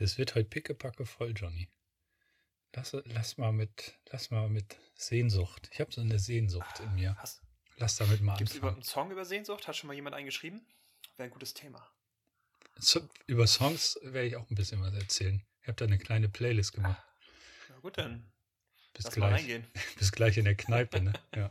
Das wird heute pickepacke voll, Johnny. Lass, lass, mal mit, lass mal mit Sehnsucht. Ich habe so eine Sehnsucht in mir. Hast, Lass damit mal Gibt es anfangen. überhaupt einen Song über Sehnsucht? Hat schon mal jemand eingeschrieben? Wäre ein gutes Thema. So, über Songs werde ich auch ein bisschen was erzählen. Ich habe da eine kleine Playlist gemacht. Na gut, dann Bis lass mal gleich. reingehen. Bis gleich in der Kneipe, ne? Ja.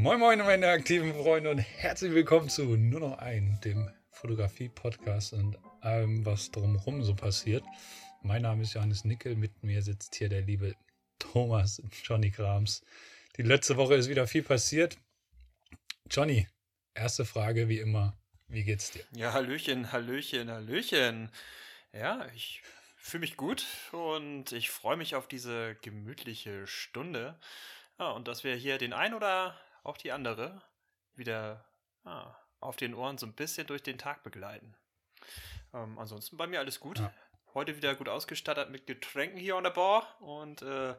Moin Moin meine aktiven Freunde und herzlich willkommen zu Nur noch ein, dem Fotografie-Podcast und allem, was drumherum so passiert. Mein Name ist Johannes Nickel, mit mir sitzt hier der liebe Thomas Johnny Krams. Die letzte Woche ist wieder viel passiert. Johnny, erste Frage wie immer, wie geht's dir? Ja, Hallöchen, Hallöchen, Hallöchen. Ja, ich fühle mich gut und ich freue mich auf diese gemütliche Stunde. Ja, und dass wir hier den ein oder auch die andere wieder ah, auf den Ohren so ein bisschen durch den Tag begleiten. Ähm, ansonsten bei mir alles gut. Ja. Heute wieder gut ausgestattet mit Getränken hier an der Bar und äh,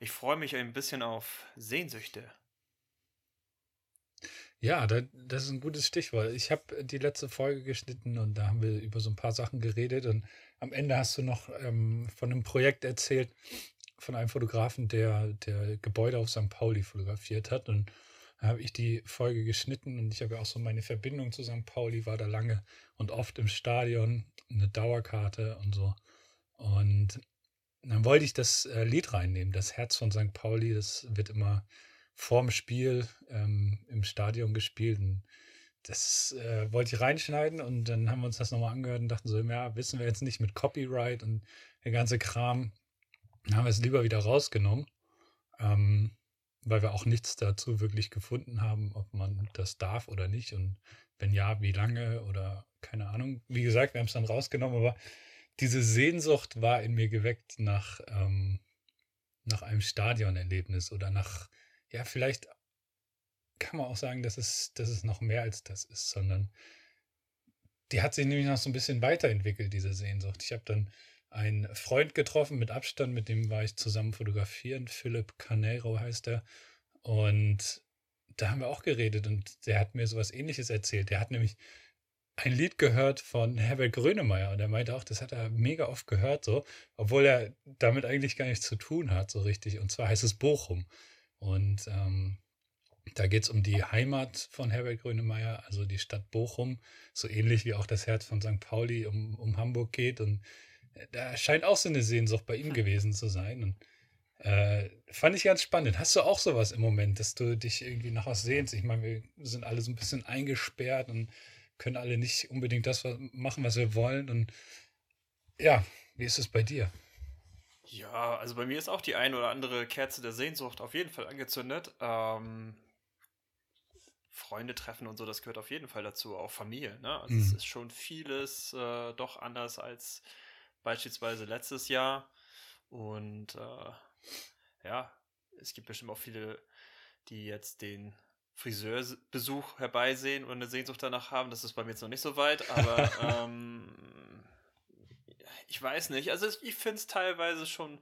ich freue mich ein bisschen auf Sehnsüchte. Ja, da, das ist ein gutes Stichwort. Ich habe die letzte Folge geschnitten und da haben wir über so ein paar Sachen geredet und am Ende hast du noch ähm, von einem Projekt erzählt, von einem Fotografen, der, der Gebäude auf St. Pauli fotografiert hat und habe ich die Folge geschnitten und ich habe ja auch so meine Verbindung zu St. Pauli, war da lange und oft im Stadion, eine Dauerkarte und so. Und dann wollte ich das äh, Lied reinnehmen, das Herz von St. Pauli, das wird immer vorm Spiel ähm, im Stadion gespielt. Und das äh, wollte ich reinschneiden und dann haben wir uns das nochmal angehört und dachten so, ja, wissen wir jetzt nicht mit Copyright und der ganze Kram. Dann haben wir es lieber wieder rausgenommen, ähm, weil wir auch nichts dazu wirklich gefunden haben, ob man das darf oder nicht und wenn ja, wie lange oder keine Ahnung. Wie gesagt, wir haben es dann rausgenommen, aber diese Sehnsucht war in mir geweckt nach, ähm, nach einem Stadionerlebnis oder nach, ja, vielleicht kann man auch sagen, dass es, dass es noch mehr als das ist, sondern die hat sich nämlich noch so ein bisschen weiterentwickelt, diese Sehnsucht. Ich habe dann einen Freund getroffen mit Abstand, mit dem war ich zusammen fotografieren. Philipp Canero heißt er. Und da haben wir auch geredet und der hat mir sowas ähnliches erzählt. Der hat nämlich ein Lied gehört von Herbert Grönemeyer und er meinte auch, das hat er mega oft gehört, so, obwohl er damit eigentlich gar nichts zu tun hat, so richtig. Und zwar heißt es Bochum. Und ähm, da geht es um die Heimat von Herbert Grönemeyer, also die Stadt Bochum, so ähnlich wie auch das Herz von St. Pauli um, um Hamburg geht. Und da scheint auch so eine Sehnsucht bei ihm gewesen zu sein. Und äh, fand ich ganz spannend. Hast du auch sowas im Moment, dass du dich irgendwie nach was sehnst? Ich meine, wir sind alle so ein bisschen eingesperrt und können alle nicht unbedingt das machen, was wir wollen. Und ja, wie ist es bei dir? Ja, also bei mir ist auch die ein oder andere Kerze der Sehnsucht auf jeden Fall angezündet. Ähm, Freunde treffen und so, das gehört auf jeden Fall dazu, auch Familie. Ne? Also es Mhm. ist schon vieles äh, doch anders als beispielsweise letztes Jahr. Und äh, ja, es gibt bestimmt auch viele, die jetzt den Friseurbesuch herbeisehen und eine Sehnsucht danach haben. Das ist bei mir jetzt noch nicht so weit, aber ähm, ich weiß nicht. Also ich finde es teilweise schon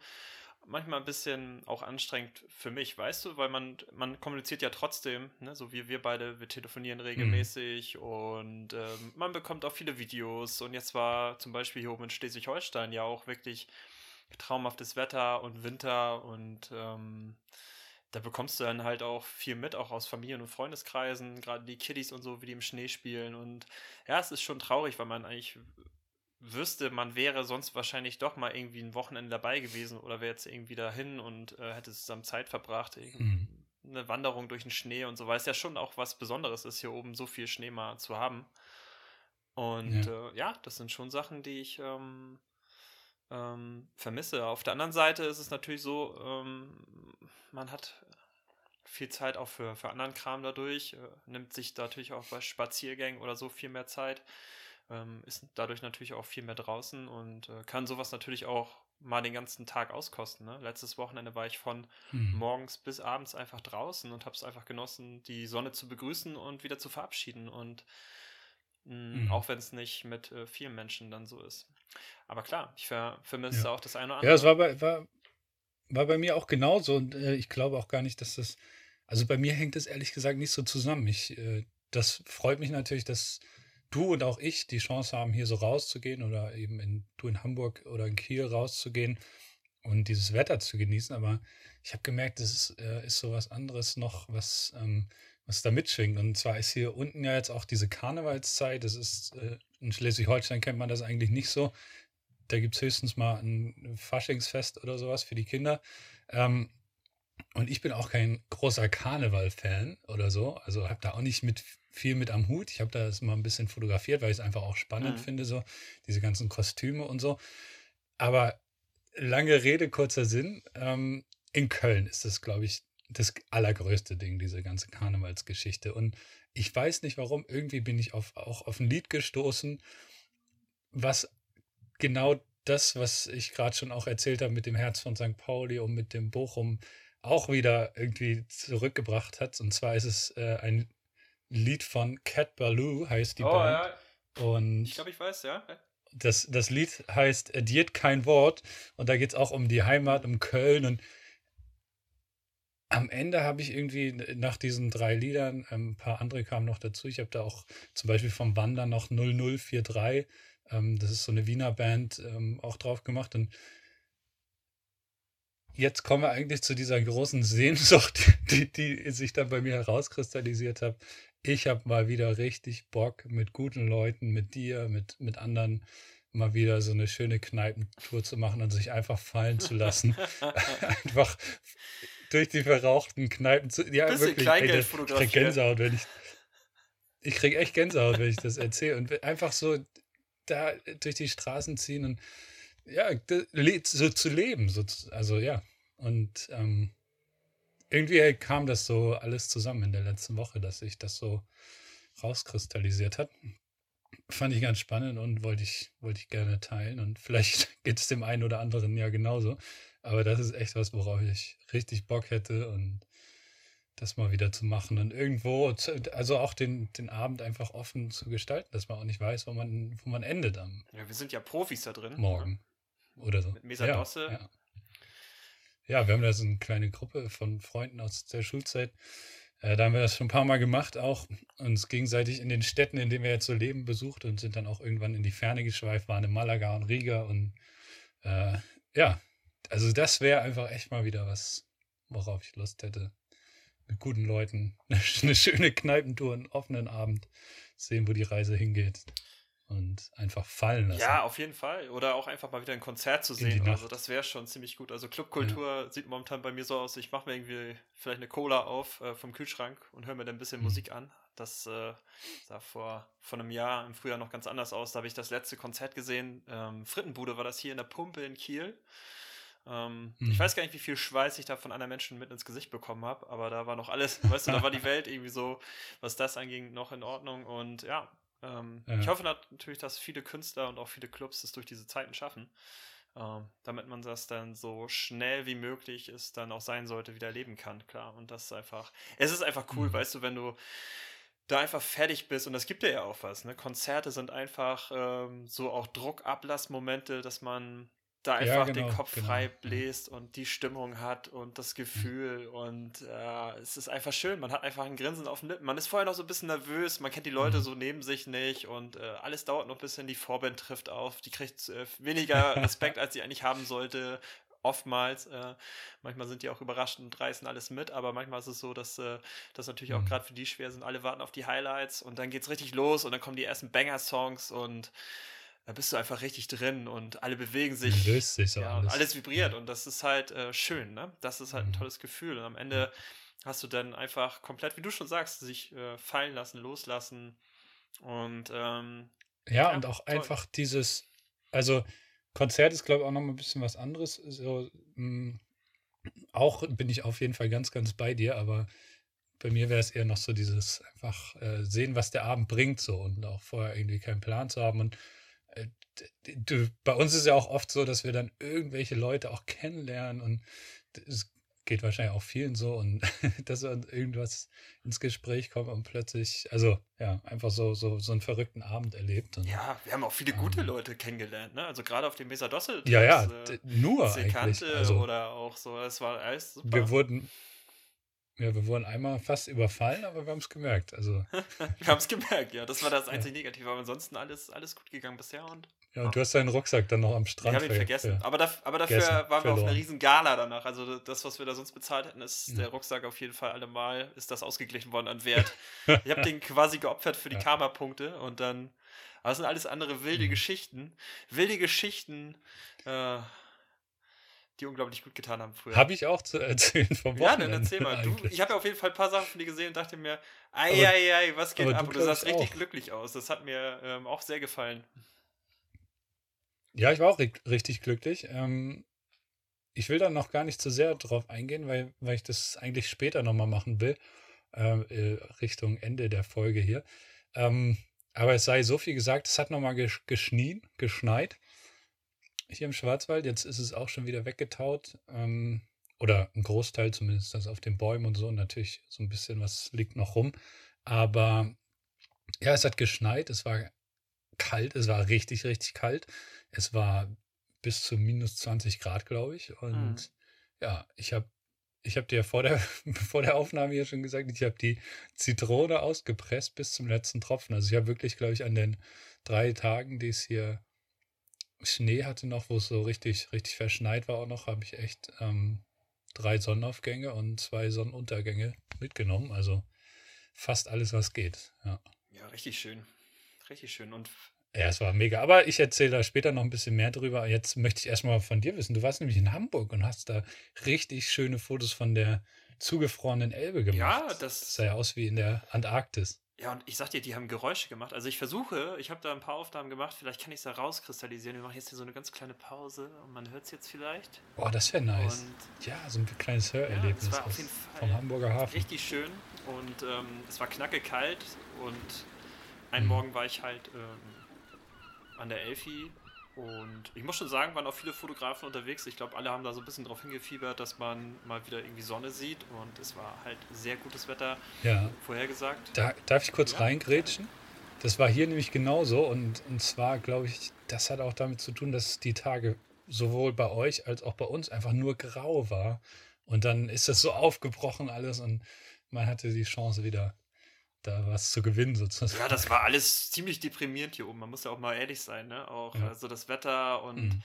manchmal ein bisschen auch anstrengend für mich, weißt du, weil man, man kommuniziert ja trotzdem, ne? so wie wir beide, wir telefonieren regelmäßig und ähm, man bekommt auch viele Videos. Und jetzt war zum Beispiel hier oben in Schleswig-Holstein ja auch wirklich traumhaftes Wetter und Winter und ähm, da bekommst du dann halt auch viel mit, auch aus Familien- und Freundeskreisen, gerade die Kiddies und so, wie die im Schnee spielen. Und ja, es ist schon traurig, weil man eigentlich wüsste, man wäre sonst wahrscheinlich doch mal irgendwie ein Wochenende dabei gewesen oder wäre jetzt irgendwie dahin und äh, hätte zusammen Zeit verbracht. Mhm. Eine Wanderung durch den Schnee und so, weil es ja schon auch was Besonderes ist, hier oben so viel Schnee mal zu haben. Und Ja. ja, äh, ja das sind schon Sachen, die ich ähm, ähm, vermisse. Auf der anderen Seite ist es natürlich so, ähm, man hat viel Zeit auch für, für anderen Kram dadurch, äh, nimmt sich natürlich auch bei Spaziergängen oder so viel mehr Zeit, ähm, ist dadurch natürlich auch viel mehr draußen und äh, kann sowas natürlich auch mal den ganzen Tag auskosten. Ne? Letztes Wochenende war ich von mhm. morgens bis abends einfach draußen und habe es einfach genossen, die Sonne zu begrüßen und wieder zu verabschieden. Und mh, mm, mhm. auch wenn es nicht mit äh, vielen Menschen dann so ist. Aber klar, ich ver vermisse ja. auch das eine oder andere. Ja, es war bei, war, war bei mir auch genauso und äh, ich glaube auch gar nicht, dass das also bei mir hängt es ehrlich gesagt nicht so zusammen. Ich, äh, das freut mich natürlich, dass du und auch ich die Chance haben, hier so rauszugehen oder eben in, du in Hamburg oder in Kiel rauszugehen und dieses Wetter zu genießen. Aber ich habe gemerkt, es ist, äh, ist so was anderes noch, was, ähm, was da mitschwingt. Und zwar ist hier unten ja jetzt auch diese Karnevalszeit. Das ist, äh, in Schleswig-Holstein kennt man das eigentlich nicht so. Da gibt es höchstens mal ein Faschingsfest oder sowas für die Kinder. Ähm, und ich bin auch kein großer Karneval-Fan oder so. Also habe da auch nicht mit viel mit am Hut. Ich habe da mal ein bisschen fotografiert, weil ich es einfach auch spannend mhm. finde, so diese ganzen Kostüme und so. Aber lange Rede, kurzer Sinn. Ähm, in Köln ist das, glaube ich, das allergrößte Ding, diese ganze Karnevalsgeschichte. Und ich weiß nicht warum, irgendwie bin ich auf, auch auf ein Lied gestoßen, was genau das, was ich gerade schon auch erzählt habe mit dem Herz von St. Pauli und mit dem Bochum auch wieder irgendwie zurückgebracht hat. Und zwar ist es äh, ein Lied von Cat Baloo, heißt die oh, Band. Ja. Und ich glaube, ich weiß, ja. Das, das Lied heißt Diet kein Wort und da geht es auch um die Heimat, um Köln und am Ende habe ich irgendwie nach diesen drei Liedern, ähm, ein paar andere kamen noch dazu. Ich habe da auch zum Beispiel vom Wandern noch 0043, ähm, das ist so eine Wiener Band, ähm, auch drauf gemacht. Und jetzt kommen wir eigentlich zu dieser großen Sehnsucht, die, die sich dann bei mir herauskristallisiert hat. Ich habe mal wieder richtig Bock mit guten Leuten, mit dir, mit, mit anderen mal wieder so eine schöne Kneipentour zu machen und sich einfach fallen zu lassen. einfach durch die verrauchten Kneipen zu. Ja, Bisschen wirklich. Kleingeld ey, ich krieg Gänsehaut, wenn ich. Ich krieg echt Gänsehaut, wenn ich das erzähle. Und einfach so da durch die Straßen ziehen und ja, so zu leben. So, also ja. Und ähm, irgendwie kam das so alles zusammen in der letzten Woche, dass sich das so rauskristallisiert hat. Fand ich ganz spannend und wollte ich, wollte ich gerne teilen. Und vielleicht geht es dem einen oder anderen ja genauso. Aber das ist echt was, worauf ich richtig Bock hätte und das mal wieder zu machen und irgendwo, also auch den, den Abend einfach offen zu gestalten, dass man auch nicht weiß, wo man, wo man endet am. Ja, wir sind ja Profis da drin. Morgen. Oder so. Mit Mesadosse. Ja, ja. ja, wir haben da so eine kleine Gruppe von Freunden aus der Schulzeit. Äh, da haben wir das schon ein paar Mal gemacht, auch uns gegenseitig in den Städten, in denen wir jetzt so leben, besucht und sind dann auch irgendwann in die Ferne geschweift, waren in Malaga und Riga und äh, ja, also das wäre einfach echt mal wieder was, worauf ich Lust hätte. Mit guten Leuten, eine schöne Kneipentour, einen offenen Abend, sehen, wo die Reise hingeht und einfach fallen lassen. Ja, auf jeden Fall. Oder auch einfach mal wieder ein Konzert zu sehen. Also das wäre schon ziemlich gut. Also Clubkultur ja. sieht momentan bei mir so aus, ich mache mir irgendwie vielleicht eine Cola auf äh, vom Kühlschrank und höre mir dann ein bisschen mhm. Musik an. Das äh, sah vor, vor einem Jahr im Frühjahr noch ganz anders aus. Da habe ich das letzte Konzert gesehen. Ähm, Frittenbude war das hier in der Pumpe in Kiel. Ähm, mhm. Ich weiß gar nicht, wie viel Schweiß ich da von anderen Menschen mit ins Gesicht bekommen habe, aber da war noch alles, weißt du, da war die Welt irgendwie so, was das anging, noch in Ordnung. Und ja, ähm, ja. ich hoffe natürlich, dass viele Künstler und auch viele Clubs es durch diese Zeiten schaffen, ähm, damit man das dann so schnell wie möglich es dann auch sein sollte, wieder leben kann, klar. Und das ist einfach, es ist einfach cool, mhm. weißt du, wenn du da einfach fertig bist und das gibt dir ja auch was. Ne? Konzerte sind einfach ähm, so auch Druckablassmomente, dass man da einfach ja, genau, den Kopf genau. frei bläst und die Stimmung hat und das Gefühl mhm. und äh, es ist einfach schön. Man hat einfach ein Grinsen auf den Lippen. Man ist vorher noch so ein bisschen nervös, man kennt die Leute mhm. so neben sich nicht und äh, alles dauert noch ein bisschen. Die Vorband trifft auf, die kriegt äh, weniger Respekt, als sie eigentlich haben sollte. Oftmals, äh, manchmal sind die auch überrascht und reißen alles mit, aber manchmal ist es so, dass äh, das natürlich auch mhm. gerade für die schwer sind. Alle warten auf die Highlights und dann geht's richtig los und dann kommen die ersten Banger-Songs und da bist du einfach richtig drin und alle bewegen sich. Löst sich so ja, alles. alles vibriert ja. und das ist halt äh, schön, ne? Das ist halt ein mhm. tolles Gefühl und am Ende hast du dann einfach komplett, wie du schon sagst, sich äh, fallen lassen, loslassen und ähm, ja, ja, und auch toll. einfach dieses, also Konzert ist, glaube ich, auch noch mal ein bisschen was anderes. So, mh, auch bin ich auf jeden Fall ganz, ganz bei dir, aber bei mir wäre es eher noch so dieses einfach äh, sehen, was der Abend bringt, so und auch vorher irgendwie keinen Plan zu haben. Und du, bei uns ist ja auch oft so, dass wir dann irgendwelche Leute auch kennenlernen und es geht wahrscheinlich auch vielen so und dass dann irgendwas ins Gespräch kommt und plötzlich, also ja, einfach so, so, so einen verrückten Abend erlebt. Und, ja, wir haben auch viele gute ähm, Leute kennengelernt, ne? Also gerade auf dem Mesadosse. Ja, ja, äh, nur Sekante eigentlich. Also, oder auch so, das war alles super. Wir wurden, ja, wir wurden einmal fast überfallen, aber wir haben es gemerkt. Also. wir haben es gemerkt, ja. Das war das einzige ja. Negative. Aber ansonsten alles, alles gut gegangen bisher. Und, ja, und du hast deinen Rucksack dann noch am Strand. Ich habe ihn vergessen. aber, da, aber dafür waren wir verloren. auf einer riesen Gala danach. Also das, was wir da sonst bezahlt hätten, ist ja. der Rucksack auf jeden Fall allemal, ist das ausgeglichen worden an Wert. ich habe den quasi geopfert für die ja. Karma-Punkte und dann. Aber das sind alles andere wilde mhm. Geschichten. Wilde Geschichten. Äh, die unglaublich gut getan haben früher. Habe ich auch zu erzählen vom Wochenende. Ja, dann erzähl mal. Du, ich habe ja auf jeden Fall ein paar Sachen von dir gesehen und dachte mir, ei, ei, ei, was geht ab? Du, du sahst richtig glücklich aus. Das hat mir ähm, auch sehr gefallen. Ja, ich war auch richtig glücklich. Ähm, ich will da noch gar nicht zu sehr drauf eingehen, weil, weil ich das eigentlich später nochmal machen will, ähm, äh, Richtung Ende der Folge hier. Ähm, aber es sei so viel gesagt, es hat nochmal geschnien, geschneit hier im Schwarzwald. Jetzt ist es auch schon wieder weggetaut. Ähm, oder ein Großteil zumindest, das auf den Bäumen und so. Und natürlich so ein bisschen was liegt noch rum. Aber ja, es hat geschneit. Es war kalt. Es war richtig, richtig kalt. Es war bis zu minus 20 Grad, glaube ich. Und mhm. ja, ich habe ich habe dir vor der, vor der Aufnahme hier schon gesagt, ich habe die Zitrone ausgepresst bis zum letzten Tropfen. Also ich habe wirklich, glaube ich, an den drei Tagen, die es hier Schnee hatte noch, wo es so richtig, richtig verschneit war auch noch, habe ich echt ähm, drei Sonnenaufgänge und zwei Sonnenuntergänge mitgenommen. Also fast alles, was geht. Ja, ja richtig schön. Richtig schön. Und ja, es war mega. Aber ich erzähle da später noch ein bisschen mehr drüber. Jetzt möchte ich erstmal von dir wissen. Du warst nämlich in Hamburg und hast da richtig schöne Fotos von der zugefrorenen Elbe gemacht. Ja, das, das sah ja aus wie in der Antarktis. Ja, und ich sag dir, die haben Geräusche gemacht. Also ich versuche, ich habe da ein paar Aufnahmen gemacht, vielleicht kann ich es da rauskristallisieren. Wir machen jetzt hier so eine ganz kleine Pause und man hört es jetzt vielleicht. Boah, das wäre nice. Und ja, so ein kleines Hörerlebnis ja, vom Hamburger Hafen. Richtig schön und ähm, es war knacke kalt und einen mhm. Morgen war ich halt ähm, an der Elfi und ich muss schon sagen, waren auch viele Fotografen unterwegs. Ich glaube, alle haben da so ein bisschen drauf hingefiebert, dass man mal wieder irgendwie Sonne sieht. Und es war halt sehr gutes Wetter ja. vorhergesagt. Da, darf ich kurz ja. reingrätschen? Das war hier nämlich genauso. Und, und zwar, glaube ich, das hat auch damit zu tun, dass die Tage sowohl bei euch als auch bei uns einfach nur grau war. Und dann ist das so aufgebrochen alles und man hatte die Chance wieder da was zu gewinnen sozusagen. Ja, das war alles ziemlich deprimierend hier oben. Man muss ja auch mal ehrlich sein, ne? Auch ja. also das Wetter und mhm.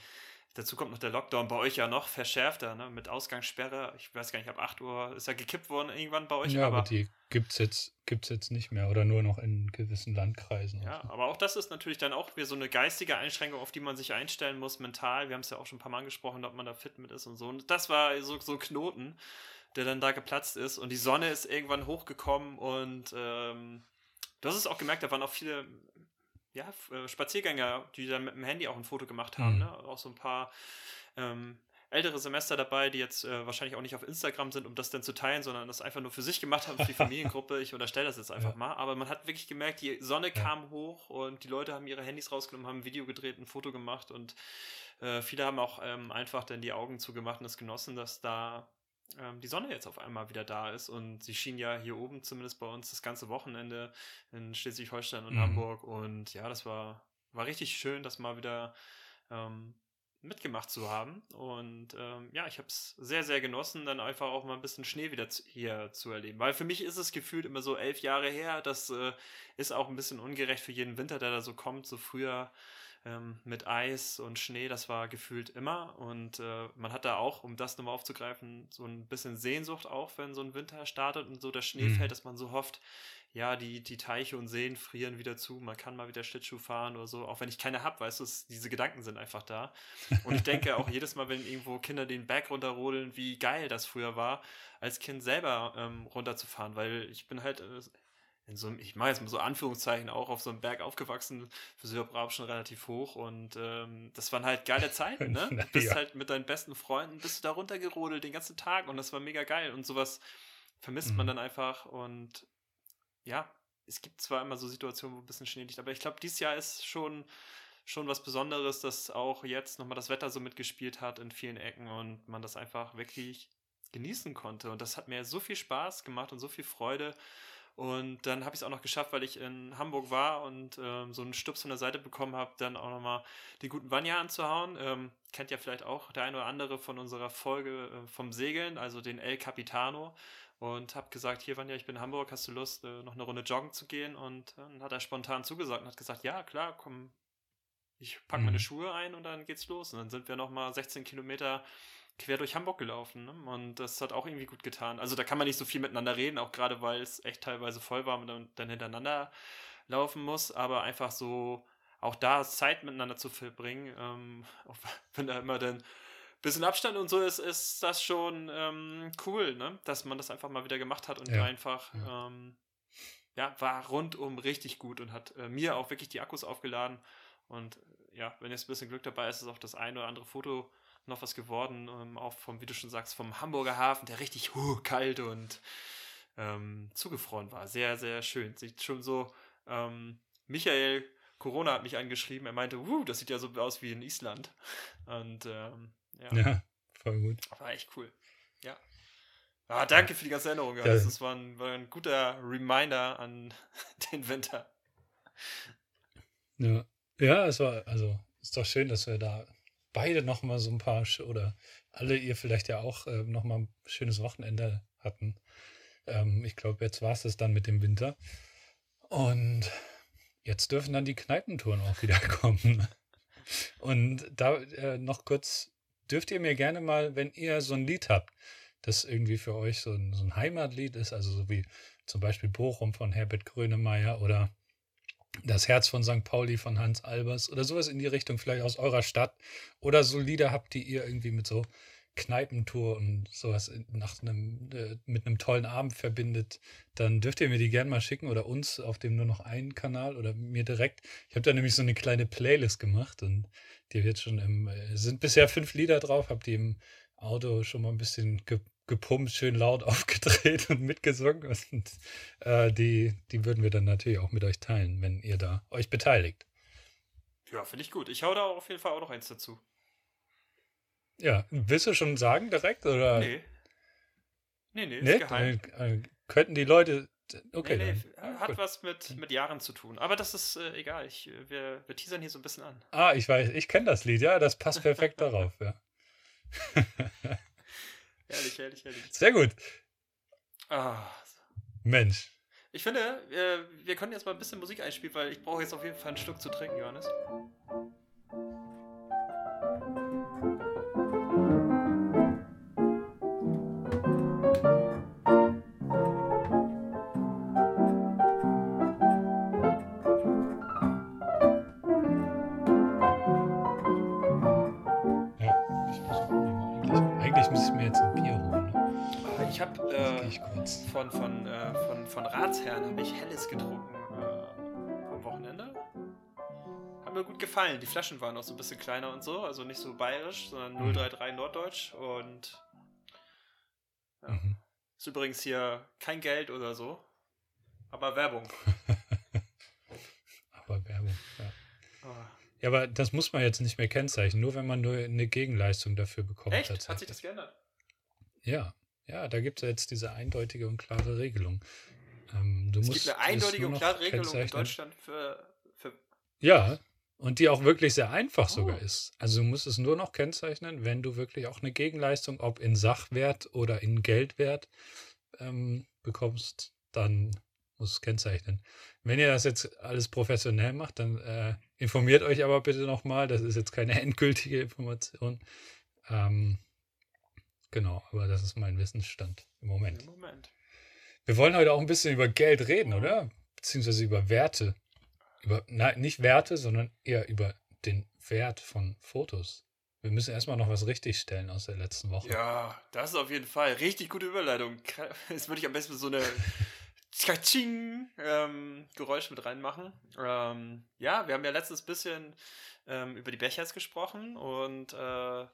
dazu kommt noch der Lockdown bei euch ja noch verschärfter, ne? Mit Ausgangssperre. Ich weiß gar nicht, ab 8 Uhr ist ja gekippt worden irgendwann bei euch. Ja, aber, aber die gibt es jetzt, gibt's jetzt nicht mehr oder nur noch in gewissen Landkreisen. Ja, so. aber auch das ist natürlich dann auch wieder so eine geistige Einschränkung, auf die man sich einstellen muss, mental. Wir haben es ja auch schon ein paar Mal angesprochen, ob man da fit mit ist und so. Und das war so, so ein Knoten der dann da geplatzt ist. Und die Sonne ist irgendwann hochgekommen und ähm, du hast es auch gemerkt, da waren auch viele ja, äh, Spaziergänger, die dann mit dem Handy auch ein Foto gemacht haben. Mhm. Ne? Auch so ein paar ähm, ältere Semester dabei, die jetzt äh, wahrscheinlich auch nicht auf Instagram sind, um das dann zu teilen, sondern das einfach nur für sich gemacht haben, für die Familiengruppe. Ich unterstelle das jetzt einfach ja. mal. Aber man hat wirklich gemerkt, die Sonne ja. kam hoch und die Leute haben ihre Handys rausgenommen, haben ein Video gedreht, ein Foto gemacht und äh, viele haben auch ähm, einfach dann die Augen zugemacht und es genossen, dass da ähm, die Sonne jetzt auf einmal wieder da ist und sie schien ja hier oben zumindest bei uns das ganze Wochenende in Schleswig-Holstein und mhm. Hamburg und ja, das war, war richtig schön, das mal wieder ähm, mitgemacht zu haben und ähm, ja, ich habe es sehr, sehr genossen, dann einfach auch mal ein bisschen Schnee wieder zu, hier zu erleben, weil für mich ist es gefühlt immer so elf Jahre her, das äh, ist auch ein bisschen ungerecht für jeden Winter, der da so kommt, so früher ähm, mit Eis und Schnee, das war gefühlt immer. Und äh, man hat da auch, um das nochmal aufzugreifen, so ein bisschen Sehnsucht auch, wenn so ein Winter startet und so der Schnee mhm. fällt, dass man so hofft, ja, die, die Teiche und Seen frieren wieder zu, man kann mal wieder Schlittschuh fahren oder so, auch wenn ich keine habe, weißt du, diese Gedanken sind einfach da. Und ich denke auch jedes Mal, wenn irgendwo Kinder den Berg runterrodeln, wie geil das früher war, als Kind selber ähm, runterzufahren, weil ich bin halt äh, in so einem, ich mache jetzt mal so Anführungszeichen, auch auf so einem Berg aufgewachsen, für Süderbrab schon relativ hoch und ähm, das waren halt geile Zeiten, ne? Du bist ja. halt mit deinen besten Freunden, bist du da runtergerodelt den ganzen Tag und das war mega geil und sowas vermisst mhm. man dann einfach und ja, es gibt zwar immer so Situationen, wo ein bisschen Schnee liegt, aber ich glaube, dieses Jahr ist schon, schon was Besonderes, dass auch jetzt nochmal das Wetter so mitgespielt hat in vielen Ecken und man das einfach wirklich genießen konnte und das hat mir so viel Spaß gemacht und so viel Freude und dann habe ich es auch noch geschafft, weil ich in Hamburg war und ähm, so einen Stups von der Seite bekommen habe, dann auch nochmal den guten Vanya anzuhauen. Ähm, kennt ja vielleicht auch der eine oder andere von unserer Folge äh, vom Segeln, also den El Capitano. Und habe gesagt, hier Vanya, ich bin in Hamburg, hast du Lust, äh, noch eine Runde joggen zu gehen? Und dann hat er spontan zugesagt und hat gesagt, ja, klar, komm, ich packe mhm. meine Schuhe ein und dann geht's los. Und dann sind wir nochmal 16 Kilometer quer durch Hamburg gelaufen. Ne? Und das hat auch irgendwie gut getan. Also da kann man nicht so viel miteinander reden, auch gerade weil es echt teilweise voll war und dann hintereinander laufen muss. Aber einfach so auch da Zeit miteinander zu verbringen, ähm, wenn da immer dann ein bisschen Abstand und so ist, ist das schon ähm, cool, ne? dass man das einfach mal wieder gemacht hat und ja. einfach, ja. Ähm, ja, war rundum richtig gut und hat äh, mir auch wirklich die Akkus aufgeladen. Und ja, wenn jetzt ein bisschen Glück dabei ist, ist auch das ein oder andere Foto noch was geworden, ähm, auch vom, wie du schon sagst, vom Hamburger Hafen, der richtig huh, kalt und ähm, zugefroren war. Sehr, sehr schön. Sieht schon so, ähm, Michael Corona hat mich angeschrieben, er meinte, uh, das sieht ja so aus wie in Island. Und ähm, ja. ja, voll gut. War echt cool. Ja. Ah, danke für die ganze Erinnerung. Ja. Das war ein, war ein guter Reminder an den Winter. Ja. Ja, es war, also, ist doch schön, dass wir da beide noch mal so ein paar oder alle ihr vielleicht ja auch äh, noch mal ein schönes Wochenende hatten. Ähm, ich glaube, jetzt war es das dann mit dem Winter. Und jetzt dürfen dann die Kneipentouren auch wieder kommen. Und da äh, noch kurz, dürft ihr mir gerne mal, wenn ihr so ein Lied habt, das irgendwie für euch so ein, so ein Heimatlied ist, also so wie zum Beispiel Bochum von Herbert Grönemeyer oder das Herz von St. Pauli von Hans Albers oder sowas in die Richtung, vielleicht aus eurer Stadt oder so Lieder habt, die ihr irgendwie mit so Kneipentour und sowas nach einem, äh, mit einem tollen Abend verbindet, dann dürft ihr mir die gerne mal schicken oder uns auf dem nur noch einen Kanal oder mir direkt. Ich habe da nämlich so eine kleine Playlist gemacht und die wird schon im, äh, sind bisher fünf Lieder drauf, habt die im Auto schon mal ein bisschen ge gepumpt, schön laut aufgedreht und mitgesungen. Und äh, die, die würden wir dann natürlich auch mit euch teilen, wenn ihr da euch beteiligt. Ja, finde ich gut. Ich hau da auf jeden Fall auch noch eins dazu. Ja, willst du schon sagen direkt? Oder? Nee. Nee, nee, nee? ist geheim. Äh, könnten die Leute. Okay. Nee, nee, dann, hat gut. was mit, mit Jahren zu tun. Aber das ist äh, egal. Ich, wir, wir teasern hier so ein bisschen an. Ah, ich weiß, ich kenne das Lied, ja, das passt perfekt darauf, ja. Herrlich, herrlich, herrlich. Sehr gut. Ah. Mensch. Ich finde, wir, wir können jetzt mal ein bisschen Musik einspielen, weil ich brauche jetzt auf jeden Fall ein Stück zu trinken, Johannes. Von, von, äh, von, von Ratsherren habe ich Helles getrunken äh, am Wochenende. Hat mir gut gefallen. Die Flaschen waren auch so ein bisschen kleiner und so, also nicht so bayerisch, sondern 033 mhm. Norddeutsch und ja. Mhm. Ist übrigens hier kein Geld oder so, aber Werbung. aber Werbung, ja. Oh. Ja, aber das muss man jetzt nicht mehr kennzeichnen, nur wenn man nur eine Gegenleistung dafür bekommt. Echt? Hat sich das geändert? Ja. Ja, da gibt es jetzt diese eindeutige und klare Regelung. Ähm, es gibt eine eindeutige und klare Regelung in Deutschland für, für. Ja, und die auch wirklich sehr einfach oh. sogar ist. Also du musst es nur noch kennzeichnen, wenn du wirklich auch eine Gegenleistung, ob in Sachwert oder in Geldwert, ähm, bekommst, dann muss es kennzeichnen. Wenn ihr das jetzt alles professionell macht, dann äh, informiert euch aber bitte nochmal. Das ist jetzt keine endgültige Information. Ähm, Genau, aber das ist mein Wissensstand im Moment. Im Moment. Wir wollen heute auch ein bisschen über Geld reden, oder? Beziehungsweise über Werte. Über, nein, nicht Werte, sondern eher über den Wert von Fotos. Wir müssen erstmal noch was richtigstellen aus der letzten Woche. Ja, das ist auf jeden Fall. Richtig gute Überleitung. Jetzt würde ich am besten so eine ähm, Geräusch mit reinmachen. Ähm, ja, wir haben ja letztes bisschen ähm, über die Bechers gesprochen und äh,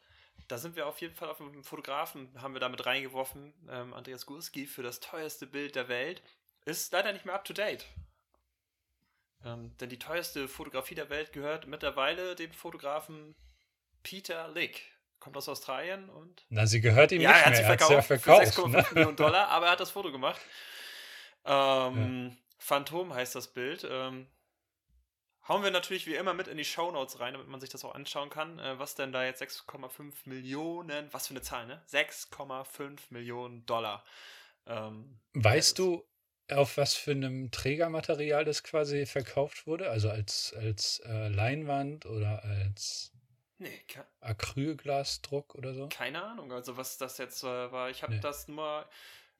da sind wir auf jeden Fall auf dem Fotografen, haben wir damit reingeworfen, ähm, Andreas Gurski für das teuerste Bild der Welt. Ist leider nicht mehr up to date. Ähm, denn die teuerste Fotografie der Welt gehört mittlerweile dem Fotografen Peter Lick. Kommt aus Australien und. Na, sie gehört ihm Ja, nicht er hat mehr. sie Er hat verkauft, sie ja verkauft. für 6,5 ne? Millionen Dollar, aber er hat das Foto gemacht. Ähm, Phantom heißt das Bild. Ähm, hauen wir natürlich wie immer mit in die Shownotes rein, damit man sich das auch anschauen kann. Äh, was denn da jetzt 6,5 Millionen, was für eine Zahl, ne? 6,5 Millionen Dollar. Ähm, Weißt du, auf was für einem Trägermaterial das quasi verkauft wurde? Also als, als äh, Leinwand oder als nee, Acrylglasdruck oder so? keine Ahnung, also was das jetzt äh, war. Ich habe Nee. das nur,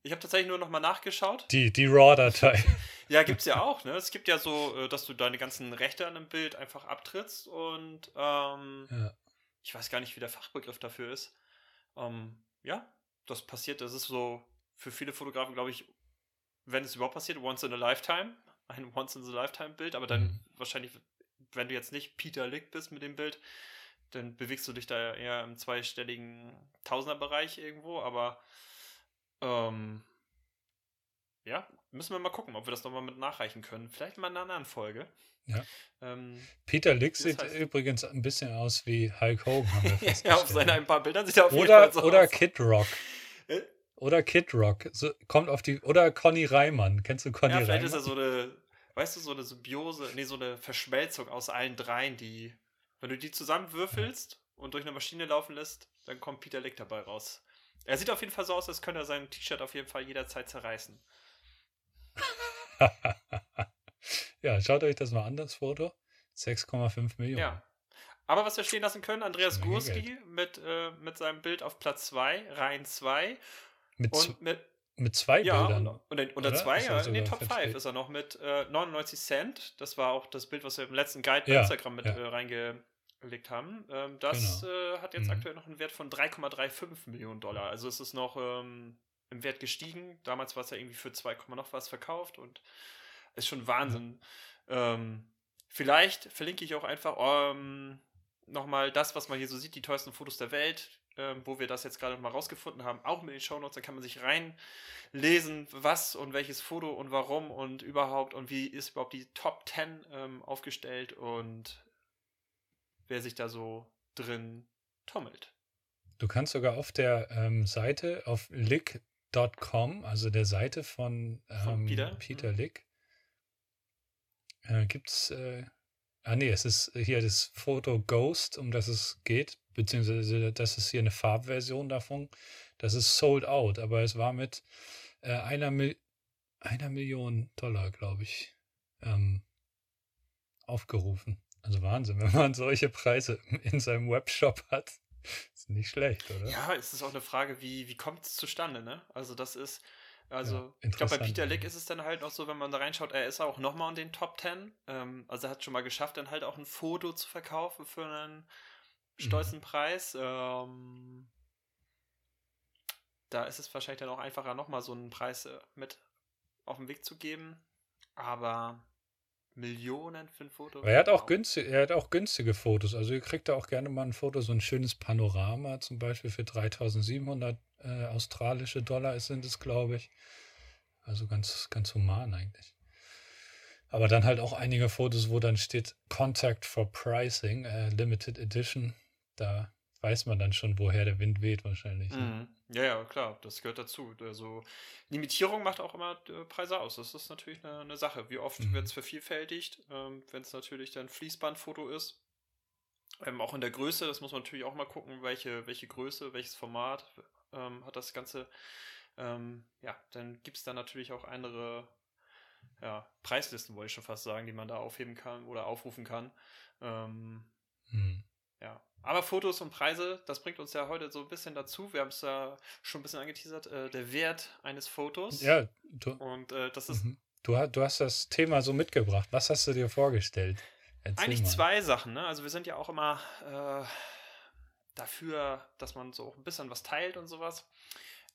ich habe tatsächlich nur noch mal nachgeschaut. Die, die RAW-Datei. Ja, gibt's ja auch, ne? Es gibt ja so, äh, dass du deine ganzen Rechte an einem Bild einfach abtrittst und ähm, Ja. ich weiß gar nicht, wie der Fachbegriff dafür ist. Ähm, ja, das passiert, das ist so für viele Fotografen, glaube ich, wenn es überhaupt passiert, once in a lifetime, ein once in a lifetime Bild, aber dann Mhm. wahrscheinlich, wenn du jetzt nicht Peter Lick bist mit dem Bild, dann bewegst du dich da eher im zweistelligen Tausenderbereich irgendwo, aber ähm, ja, müssen wir mal gucken, ob wir das nochmal mit nachreichen können. Vielleicht mal in einer anderen Folge. Ja. Ähm, Peter Lick sieht heißt- übrigens ein bisschen aus wie Hulk Hogan, ja, auf seinen ein paar Bildern sieht er auf jeden Fall Oder, so oder aus. Kid Rock. Äh? Oder Kid Rock. So, kommt auf die. Oder Conny Reimann. Kennst du Conny Ja, vielleicht Reimann? ist er so eine, weißt du, so eine Symbiose, nee, so eine Verschmelzung aus allen dreien, die, wenn du die zusammenwürfelst und durch eine Maschine laufen lässt, dann kommt Peter Lick dabei raus. Er sieht auf jeden Fall so aus, als könnte er sein T-Shirt auf jeden Fall jederzeit zerreißen. ja, schaut euch das mal an, das Foto. 6,5 Millionen. Ja. Aber was wir stehen lassen können, Andreas Gurski mit, äh, mit seinem Bild auf Platz 2, Reihen 2 Mit, und mit mit zwei Ja, Bildern. und, unter zwei, ja, in den Top vertreten? 5 ist er noch mit äh, 99 Cent. Das war auch das Bild, was wir im letzten Guide bei Ja, Instagram mit ja. äh, reingelegt haben. Ähm, das äh, hat jetzt Mhm. aktuell noch einen Wert von 3,35 Millionen Dollar. Also es ist noch ähm, im Wert gestiegen. Damals war es ja irgendwie für 2, Komma noch was verkauft und ist schon Wahnsinn. Ähm, vielleicht verlinke ich auch einfach ähm, nochmal das, was man hier so sieht, die teuersten Fotos der Welt, ähm, wo wir das jetzt gerade mal rausgefunden haben, auch mit den Shownotes, da kann man sich reinlesen, was und welches Foto und warum und überhaupt und wie ist überhaupt die Top 10 ähm, aufgestellt und wer sich da so drin tummelt. Du kannst sogar auf der ähm, Seite, auf lick.com, also der Seite von, Von ähm, Peter? Peter Mhm. Lick, äh, gibt es, äh, ah nee, es ist hier das Foto Ghost, um das es geht, beziehungsweise das ist hier eine Farbversion davon. Das ist sold out, aber es war mit äh, einer, Mil einer Million Dollar, glaube ich, ähm, aufgerufen. Also Wahnsinn, wenn man solche Preise in seinem Webshop hat. Ist nicht schlecht, oder? Ja, es ist auch eine Frage, wie, wie kommt es zustande, ne? Also das ist, also Ja, ich glaube, bei Peter Lick ist es dann halt noch so, wenn man da reinschaut, er ist auch nochmal in den Top 10. Ähm, also er hat schon mal geschafft, dann halt auch ein Foto zu verkaufen für einen stolzen Preis. Ähm, da ist es wahrscheinlich dann auch einfacher, nochmal so einen Preis äh, mit auf den Weg zu geben. Aber Millionen für ein Foto. Aber er hat auch günstig, er hat auch günstige Fotos. Also ihr kriegt da auch gerne mal ein Foto, so ein schönes Panorama, zum Beispiel für 3700 äh, australische Dollar sind es, glaube ich. Also ganz, ganz human eigentlich. Aber dann halt auch einige Fotos, wo dann steht Contact for Pricing, äh, Limited Edition. Da weiß man dann schon, woher der Wind weht wahrscheinlich. ne? Ja, ja, klar, das gehört dazu. Also Limitierung macht auch immer äh, Preise aus. Das ist natürlich eine, eine Sache. Wie oft Mhm. wird es vervielfältigt, ähm, wenn es natürlich dann Fließbandfoto ist. Ähm, auch in der Größe, das muss man natürlich auch mal gucken, welche, welche Größe, welches Format ähm, hat das Ganze. Ähm, ja, dann gibt es da natürlich auch andere ja, Preislisten, wollte ich schon fast sagen, die man da aufheben kann oder aufrufen kann. Hm. Ja, aber Fotos und Preise, das bringt uns ja heute so ein bisschen dazu. Wir haben es ja schon ein bisschen angeteasert, äh, der Wert eines Fotos. Ja, du, Und äh, das ist mhm. du, du hast das Thema so mitgebracht. Was hast du dir vorgestellt? Erzähl eigentlich mal. zwei Sachen. Ne? Also wir sind ja auch immer äh, dafür, dass man so ein bisschen was teilt und sowas.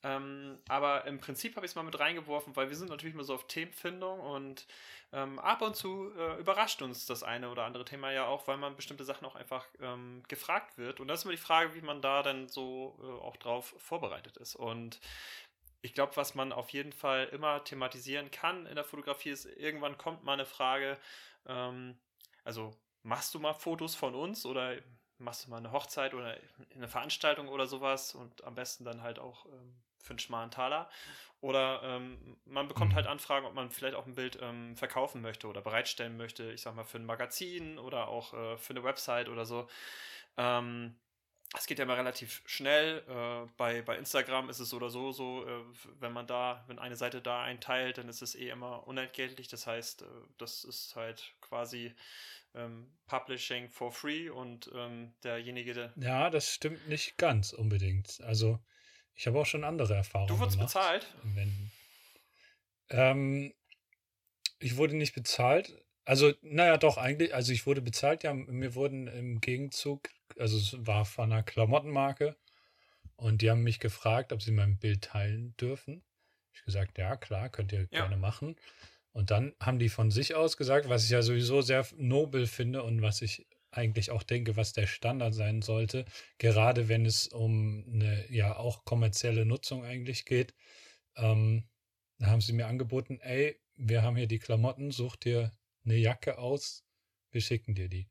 Ähm, aber im Prinzip habe ich es mal mit reingeworfen, weil wir sind natürlich immer so auf Themenfindung und ähm, ab und zu äh, überrascht uns das eine oder andere Thema ja auch, weil man bestimmte Sachen auch einfach ähm, gefragt wird. Und das ist immer die Frage, wie man da dann so äh, auch drauf vorbereitet ist. Und ich glaube, was man auf jeden Fall immer thematisieren kann in der Fotografie ist, irgendwann kommt mal eine Frage, ähm, also machst du mal Fotos von uns oder machst du mal eine Hochzeit oder eine Veranstaltung oder sowas und am besten dann halt auch ähm, für einen schmalen Taler. Oder ähm, man bekommt halt mhm. Anfragen, ob man vielleicht auch ein Bild ähm, verkaufen möchte oder bereitstellen möchte, ich sag mal für ein Magazin oder auch äh, für eine Website oder so. Ähm, es geht ja immer relativ schnell. Äh, bei, bei Instagram ist es so oder so so, äh, wenn man da, wenn eine Seite da einteilt, dann ist es eh immer unentgeltlich. Das heißt, äh, das ist halt quasi ähm, Publishing for free und ähm, derjenige, der. Ja, das stimmt nicht ganz unbedingt. Also, ich habe auch schon andere Erfahrungen. Du wurdest gemacht, bezahlt? Wenn, ähm, ich wurde nicht bezahlt. Also, naja, doch, eigentlich, also ich wurde bezahlt, ja, mir wurden im Gegenzug, also es war von einer Klamottenmarke und die haben mich gefragt, ob sie mein Bild teilen dürfen. Ich gesagt, ja, klar, könnt ihr ja. gerne machen. Und dann haben die von sich aus gesagt, was ich ja sowieso sehr nobel finde und was ich eigentlich auch denke, was der Standard sein sollte, gerade wenn es um eine ja auch kommerzielle Nutzung eigentlich geht. Ähm, da haben sie mir angeboten, ey, wir haben hier die Klamotten, such dir eine Jacke aus, wir schicken dir die.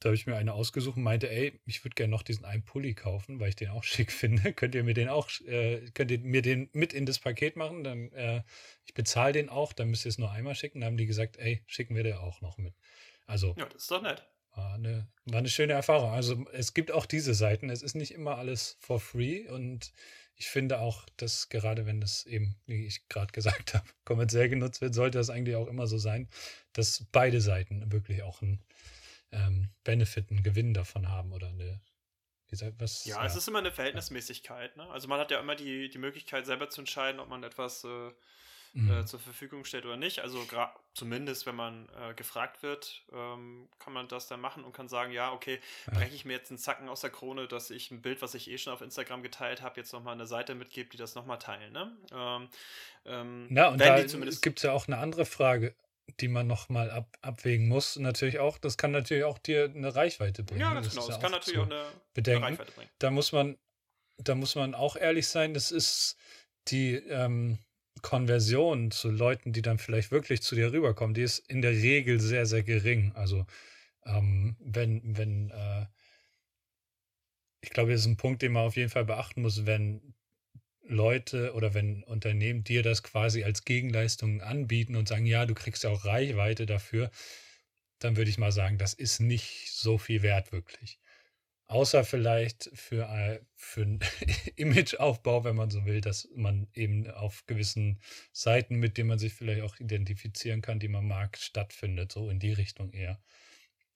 Da habe ich mir eine ausgesucht und meinte, ey, ich würde gerne noch diesen einen Pulli kaufen, weil ich den auch schick finde. könnt ihr mir den auch, äh, könnt ihr mir den mit in das Paket machen? Dann, äh, ich bezahle den auch, dann müsst ihr es nur einmal schicken. Dann haben die gesagt, ey, schicken wir den auch noch mit. Also. Ja, das ist doch nett. War eine, war eine schöne Erfahrung. Also es gibt auch diese Seiten. Es ist nicht immer alles for free und ich finde auch, dass gerade wenn das eben, wie ich gerade gesagt habe, kommerziell genutzt wird, sollte das eigentlich auch immer so sein, dass beide Seiten wirklich auch ein ähm, Benefit, einen Gewinn davon haben oder eine. Was, ja, ja, es ist immer eine Verhältnismäßigkeit. Ne? Also man hat ja immer die, die Möglichkeit, selber zu entscheiden, ob man etwas äh, mhm. äh, zur Verfügung stellt oder nicht. Also zumindest, wenn man äh, gefragt wird, ähm, kann man das dann machen und kann sagen, ja, okay, breche ich mir jetzt einen Zacken aus der Krone, dass ich ein Bild, was ich eh schon auf Instagram geteilt habe, jetzt nochmal eine Seite mitgebe, die das nochmal teilen. Ne? Ähm, ähm, ja, und da gibt es ja auch eine andere Frage die man nochmal ab, abwägen muss. Natürlich auch, das kann natürlich auch dir eine Reichweite bringen. Ja, ganz das genau. Das kann natürlich auch eine, bedenken. eine Reichweite bringen. Da muss man, da muss man auch ehrlich sein, das ist die ähm, Konversion zu Leuten, die dann vielleicht wirklich zu dir rüberkommen, die ist in der Regel sehr, sehr gering. Also ähm, wenn, wenn, äh, ich glaube, das ist ein Punkt, den man auf jeden Fall beachten muss, wenn Leute oder wenn Unternehmen dir das quasi als Gegenleistung anbieten und sagen, ja, du kriegst ja auch Reichweite dafür, dann würde ich mal sagen, das ist nicht so viel wert wirklich. Außer vielleicht für, äh, für einen Imageaufbau, wenn man so will, dass man eben auf gewissen Seiten, mit denen man sich vielleicht auch identifizieren kann, die man mag, stattfindet, so in die Richtung eher.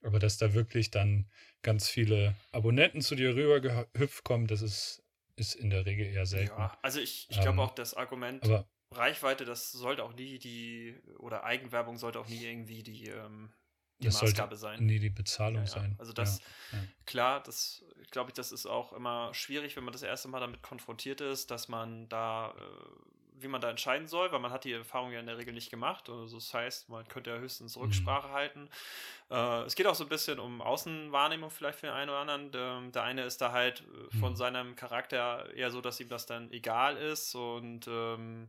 Aber dass da wirklich dann ganz viele Abonnenten zu dir rüber gehüpft kommen, das ist ist in der Regel eher selten. Ja, also ich, ich glaube ähm, auch das Argument Reichweite, das sollte auch nie die, oder Eigenwerbung sollte auch nie irgendwie die, ähm, die das Maßgabe sein. Nie die Bezahlung ja, ja. sein. Also das, ja, klar, das glaube ich, das ist auch immer schwierig, wenn man das erste Mal damit konfrontiert ist, dass man da äh, wie man da entscheiden soll, weil man hat die Erfahrung ja in der Regel nicht gemacht. Also das heißt, man könnte ja höchstens mhm. Rücksprache mhm. halten. Äh, es geht auch so ein bisschen um Außenwahrnehmung vielleicht für den einen oder anderen. Der, der eine ist da halt äh, von mhm. seinem Charakter eher so, dass ihm das dann egal ist und ähm,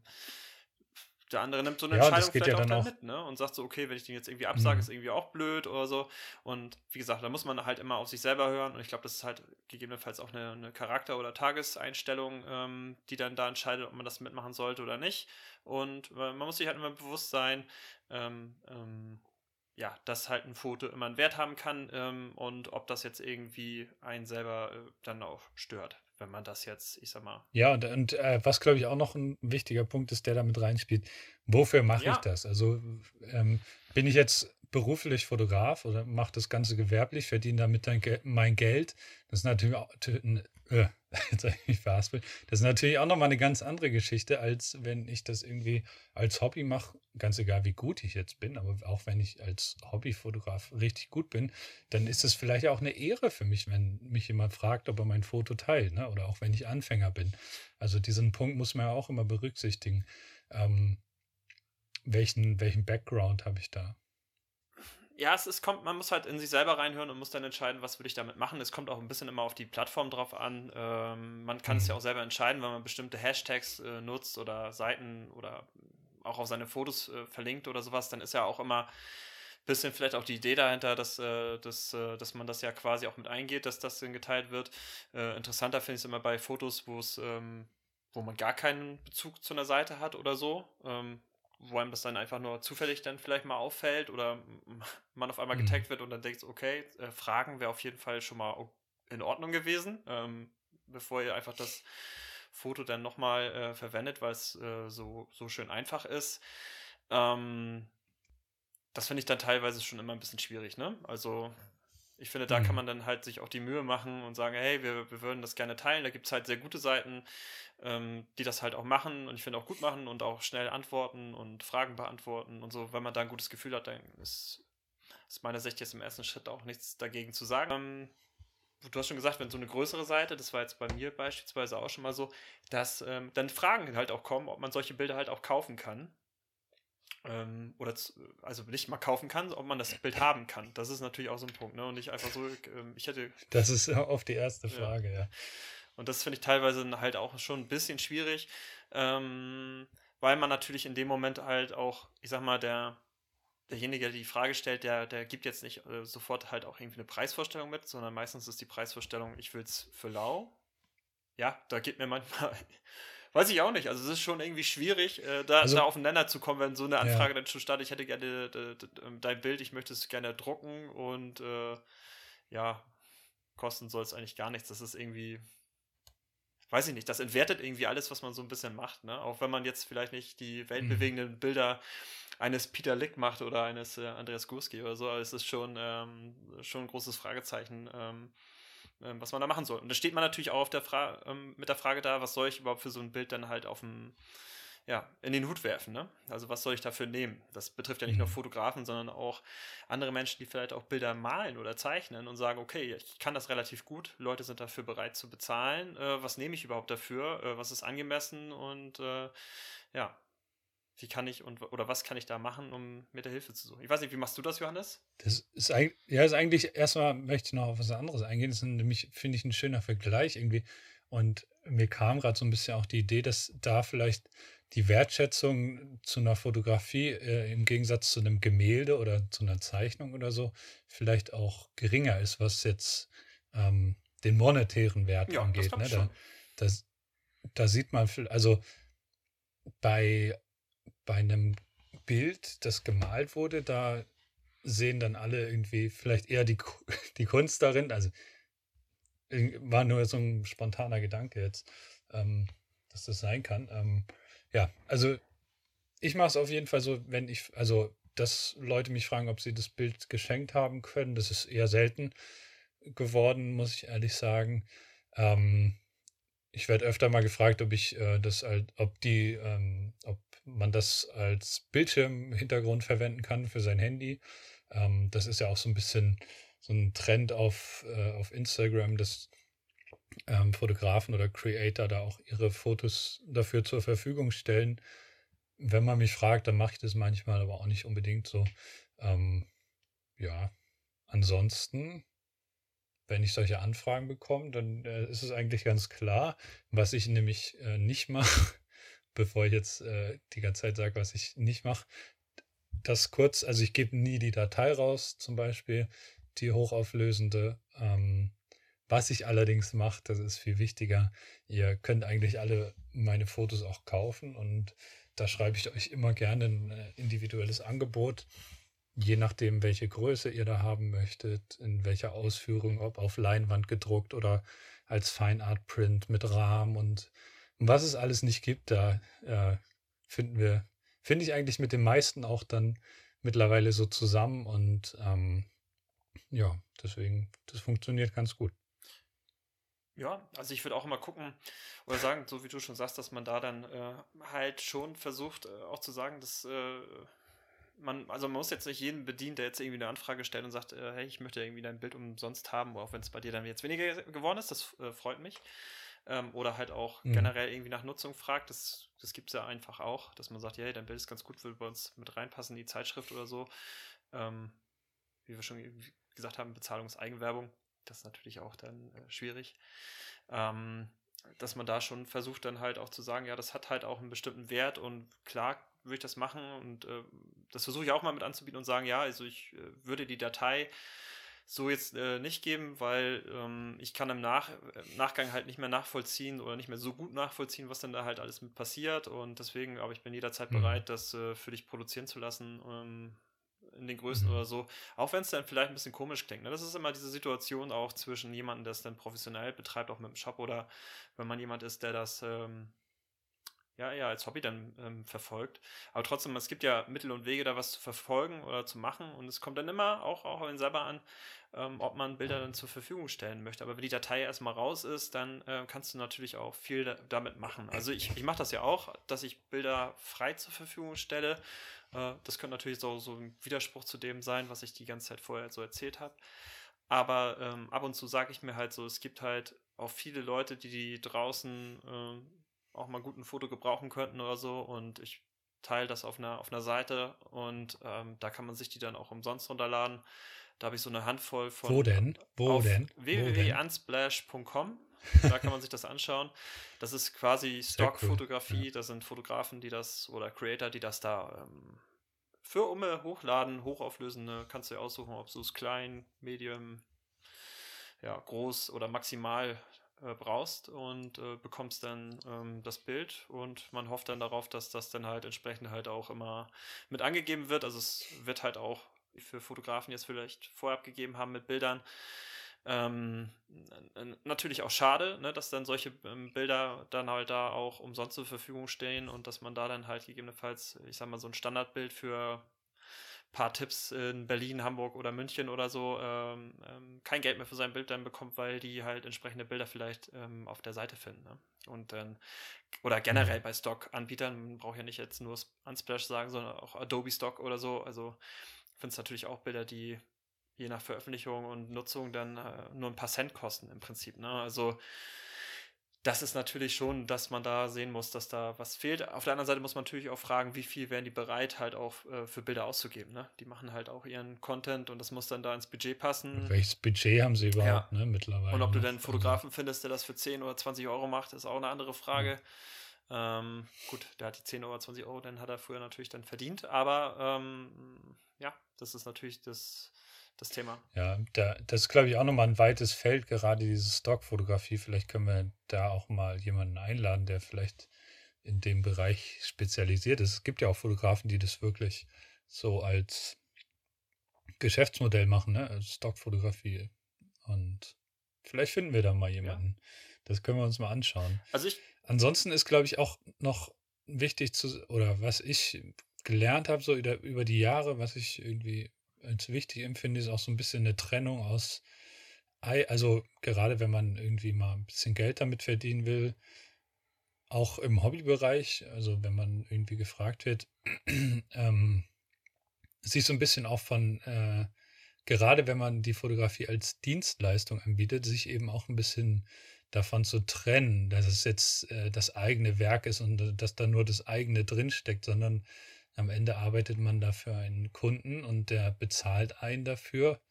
der andere nimmt so eine ja, Entscheidung vielleicht ja auch dann mit, ne? Und sagt so, okay, wenn ich den jetzt irgendwie absage, mhm. ist irgendwie auch blöd oder so. Und wie gesagt, da muss man halt immer auf sich selber hören. Und ich glaube, das ist halt gegebenenfalls auch eine, eine Charakter- oder Tageseinstellung, ähm, die dann da entscheidet, ob man das mitmachen sollte oder nicht. Und äh, man muss sich halt immer bewusst sein, ähm, ähm, ja, dass halt ein Foto immer einen Wert haben kann ähm, und ob das jetzt irgendwie einen selber äh, dann auch stört wenn man das jetzt, ich sag mal. Ja, und, und äh, was glaube ich auch noch ein wichtiger Punkt ist, der damit reinspielt, wofür mache ja. ich das? Also ähm, bin ich jetzt beruflich Fotograf oder mache das Ganze gewerblich, verdiene damit mein Geld. Das ist natürlich auch, äh. Das ist natürlich auch nochmal eine ganz andere Geschichte, als wenn ich das irgendwie als Hobby mache. Ganz egal, wie gut ich jetzt bin, aber auch wenn ich als Hobbyfotograf richtig gut bin, dann ist es vielleicht auch eine Ehre für mich, wenn mich jemand fragt, ob er mein Foto teilt, ne? oder auch wenn ich Anfänger bin. Also diesen Punkt muss man ja auch immer berücksichtigen. Ähm, welchen, welchen Background habe ich da? Ja, es, es kommt, man muss halt in sich selber reinhören und muss dann entscheiden, was will ich damit machen. Es kommt auch ein bisschen immer auf die Plattform drauf an. Ähm, man kann mhm. es ja auch selber entscheiden, wenn man bestimmte Hashtags äh, nutzt oder Seiten oder auch auf seine Fotos äh, verlinkt oder sowas, dann ist ja auch immer ein bisschen vielleicht auch die Idee dahinter, dass, äh, dass, äh, dass man das ja quasi auch mit eingeht, dass das dann geteilt wird. Äh, interessanter finde ich es immer bei Fotos, wo es ähm, wo man gar keinen Bezug zu einer Seite hat oder so. Ähm, wo einem das dann einfach nur zufällig dann vielleicht mal auffällt oder man auf einmal mhm. getaggt wird und dann denkt, okay, äh, Fragen wäre auf jeden Fall schon mal in Ordnung gewesen, ähm, bevor ihr einfach das Foto dann nochmal äh, verwendet, weil es äh, so, so schön einfach ist. Ähm, das finde ich dann teilweise schon immer ein bisschen schwierig, ne? Also ich finde, da mhm. kann man dann halt sich auch die Mühe machen und sagen, hey, wir, wir würden das gerne teilen. Da gibt es halt sehr gute Seiten, ähm, die das halt auch machen und ich finde auch gut machen und auch schnell antworten und Fragen beantworten und so. Wenn man da ein gutes Gefühl hat, dann ist aus meiner Sicht jetzt im ersten Schritt auch nichts dagegen zu sagen. Ähm, du hast schon gesagt, wenn so eine größere Seite, das war jetzt bei mir beispielsweise auch schon mal so, dass ähm, dann Fragen halt auch kommen, ob man solche Bilder halt auch kaufen kann. Ähm, oder zu, also nicht mal kaufen kann, ob man das Bild haben kann. Das ist natürlich auch so ein Punkt, ne? Und nicht einfach so, ähm, ich hätte. Das ist oft die erste Frage, ja. ja. Und das finde ich teilweise halt auch schon ein bisschen schwierig, ähm, weil man natürlich in dem Moment halt auch, ich sag mal, der, derjenige, der die Frage stellt, der, der gibt jetzt nicht äh, sofort halt auch irgendwie eine Preisvorstellung mit, sondern meistens ist die Preisvorstellung, ich will es für lau. Ja, da geht mir manchmal Weiß ich auch nicht. Also es ist schon irgendwie schwierig, äh, da, also, da aufeinander zu kommen, wenn so eine Anfrage ja. dann schon startet. Ich hätte gerne ähm, dein Bild, ich möchte es gerne drucken und äh, ja, kosten soll es eigentlich gar nichts. Das ist irgendwie, weiß ich nicht, das entwertet irgendwie alles, was man so ein bisschen macht. Ne? Auch wenn man jetzt vielleicht nicht die weltbewegenden mhm. Bilder eines Peter Lick macht oder eines äh, Andreas Gurski oder so, aber es ist schon, ähm, schon ein großes Fragezeichen. Ähm, was man da machen soll. Und da steht man natürlich auch der ähm, mit der Frage da, was soll ich überhaupt für so ein Bild dann halt auf dem, ja, in den Hut werfen, ne? Also was soll ich dafür nehmen? Das betrifft ja nicht mhm. nur Fotografen, sondern auch andere Menschen, die vielleicht auch Bilder malen oder zeichnen und sagen, okay, ich kann das relativ gut, Leute sind dafür bereit zu bezahlen, äh, was nehme ich überhaupt dafür, äh, was ist angemessen und äh, ja, wie kann ich und oder was kann ich da machen, um mir der Hilfe zu suchen? Ich weiß nicht, wie machst du das, Johannes? Das ist eigentlich, ja, ist eigentlich, erstmal möchte ich noch auf was anderes eingehen. Das ist nämlich, finde ich, ein schöner Vergleich irgendwie. Und mir kam gerade so ein bisschen auch die Idee, dass da vielleicht die Wertschätzung zu einer Fotografie äh, im Gegensatz zu einem Gemälde oder zu einer Zeichnung oder so vielleicht auch geringer ist, was jetzt ähm, den monetären Wert ja, angeht. Ne? Da, das, da sieht man, also bei bei einem Bild, das gemalt wurde, da sehen dann alle irgendwie vielleicht eher die, die Kunst darin. Also war nur so ein spontaner Gedanke jetzt, ähm, dass das sein kann. Ähm, ja, also ich mache es auf jeden Fall so, wenn ich, also dass Leute mich fragen, ob sie das Bild geschenkt haben können, das ist eher selten geworden, muss ich ehrlich sagen. Ähm, ich werde öfter mal gefragt, ob ich äh, das ob die, ähm, ob man das als Bildschirmhintergrund verwenden kann für sein Handy. Ähm, das ist ja auch so ein bisschen so ein Trend auf, äh, auf Instagram, dass ähm, Fotografen oder Creator da auch ihre Fotos dafür zur Verfügung stellen. Wenn man mich fragt, dann mache ich das manchmal, aber auch nicht unbedingt so. Ähm, ja, ansonsten wenn ich solche Anfragen bekomme, dann äh, ist es eigentlich ganz klar, was ich nämlich äh, nicht mache, bevor ich jetzt äh, die ganze Zeit sage, was ich nicht mache. Das kurz, also ich gebe nie die Datei raus, zum Beispiel die hochauflösende. Ähm, was ich allerdings mache, das ist viel wichtiger. Ihr könnt eigentlich alle meine Fotos auch kaufen und da schreibe ich euch immer gerne ein äh, individuelles Angebot je nachdem, welche Größe ihr da haben möchtet, in welcher Ausführung, ob auf Leinwand gedruckt oder als Fine Art Print mit Rahmen und was es alles nicht gibt, da äh, finden wir, finde ich eigentlich mit den meisten auch dann mittlerweile so zusammen und ähm, ja, deswegen, das funktioniert ganz gut. Ja, also ich würde auch immer gucken oder sagen, so wie du schon sagst, dass man da dann äh, halt schon versucht, äh, auch zu sagen, dass äh, man, also man muss jetzt nicht jeden bedienen, der jetzt irgendwie eine Anfrage stellt und sagt, äh, hey, ich möchte irgendwie dein Bild umsonst haben, auch wenn es bei dir dann jetzt weniger geworden ist, das äh, freut mich. Ähm, oder halt auch mhm. generell irgendwie nach Nutzung fragt, das, das gibt es ja einfach auch, dass man sagt, hey, dein Bild ist ganz gut, will bei uns mit reinpassen, die Zeitschrift oder so. Ähm, wie wir schon gesagt haben, Bezahlungseigenwerbung, das ist natürlich auch dann äh, schwierig. Ähm, dass man da schon versucht dann halt auch zu sagen, ja, das hat halt auch einen bestimmten Wert und klar würde ich das machen und äh, das versuche ich auch mal mit anzubieten und sagen, ja, also ich äh, würde die Datei so jetzt äh, nicht geben, weil ähm, ich kann im Nach Nachgang halt nicht mehr nachvollziehen oder nicht mehr so gut nachvollziehen, was denn da halt alles mit passiert und deswegen, aber ich bin jederzeit mhm. bereit, das äh, für dich produzieren zu lassen. Ähm, in den Größen mhm. oder so, auch wenn es dann vielleicht ein bisschen komisch klingt. Ne? Das ist immer diese Situation auch zwischen jemandem, der es dann professionell betreibt, auch mit dem Shop oder wenn man jemand ist, der das ähm, ja, ja, als Hobby dann ähm, verfolgt. Aber trotzdem, es gibt ja Mittel und Wege, da was zu verfolgen oder zu machen. Und es kommt dann immer auch, auch einen selber an, ähm, ob man Bilder dann zur Verfügung stellen möchte. Aber wenn die Datei erstmal raus ist, dann äh, kannst du natürlich auch viel da, damit machen. Also ich, ich mache das ja auch, dass ich Bilder frei zur Verfügung stelle. Äh, das könnte natürlich so, so ein Widerspruch zu dem sein, was ich die ganze Zeit vorher so erzählt habe. Aber ähm, ab und zu sage ich mir halt so, es gibt halt auch viele Leute, die, die draußen äh, auch mal gut ein Foto gebrauchen könnten oder so. Und ich teile das auf einer, auf einer Seite und ähm, da kann man sich die dann auch umsonst runterladen. Da habe ich so eine Handvoll von. Wo denn? Wo denn? www.unsplash.com. Da kann man sich das anschauen. Das ist quasi Stockfotografie. Cool. Ja. Das sind Fotografen, die das oder Creator, die das da ähm, für Umme hochladen, hochauflösende. Kannst du dir aussuchen, ob du es klein, medium, ja, groß oder maximal äh, brauchst und äh, bekommst dann ähm, das Bild und man hofft dann darauf, dass das dann halt entsprechend halt auch immer mit angegeben wird. Also es wird halt auch für Fotografen jetzt vielleicht vorab gegeben haben mit Bildern. Ähm, natürlich auch schade, ne, dass dann solche ähm, Bilder dann halt da auch umsonst zur Verfügung stehen und dass man da dann halt gegebenenfalls, ich sag mal, so ein Standardbild für paar Tipps in Berlin, Hamburg oder München oder so ähm, ähm, kein Geld mehr für sein Bild dann bekommt, weil die halt entsprechende Bilder vielleicht ähm, auf der Seite finden. Ne? Und dann, oder generell bei Stock-Anbietern, man braucht ja nicht jetzt nur Unsplash sagen, sondern auch Adobe Stock oder so. Also findest natürlich auch Bilder, die je nach Veröffentlichung und Nutzung dann äh, nur ein paar Cent kosten im Prinzip. Ne? Also das ist natürlich schon, dass man da sehen muss, dass da was fehlt. Auf der anderen Seite muss man natürlich auch fragen, wie viel wären die bereit, halt auch äh, für Bilder auszugeben. Ne? Die machen halt auch ihren Content und das muss dann da ins Budget passen. Welches Budget haben sie überhaupt, ja. ne, mittlerweile? Und ob du dann einen Fotografen also. findest, der das für 10 oder 20 Euro macht, ist auch eine andere Frage. Ja. Ähm, gut, der hat die 10 oder 20 Euro, dann hat er früher natürlich dann verdient, aber ähm, ja, das ist natürlich das das Thema. Ja, da, das ist, glaube ich, auch nochmal ein weites Feld, gerade diese Stockfotografie. Vielleicht können wir da auch mal jemanden einladen, der vielleicht in dem Bereich spezialisiert ist. Es gibt ja auch Fotografen, die das wirklich so als Geschäftsmodell machen, ne? Also Stockfotografie. Und vielleicht finden wir da mal jemanden. Ja. Das können wir uns mal anschauen. Also ich. Ansonsten ist, glaube ich, auch noch wichtig zu, oder was ich gelernt habe, so über, über die Jahre, was ich irgendwie als wichtig empfinde, ist auch so ein bisschen eine Trennung aus, also gerade wenn man irgendwie mal ein bisschen Geld damit verdienen will, auch im Hobbybereich, also wenn man irgendwie gefragt wird, ähm, sich so ein bisschen auch von, äh, gerade wenn man die Fotografie als Dienstleistung anbietet, sich eben auch ein bisschen davon zu trennen, dass es jetzt äh, das eigene Werk ist und dass da nur das eigene drinsteckt, sondern am Ende arbeitet man dafür einen Kunden und der bezahlt einen dafür.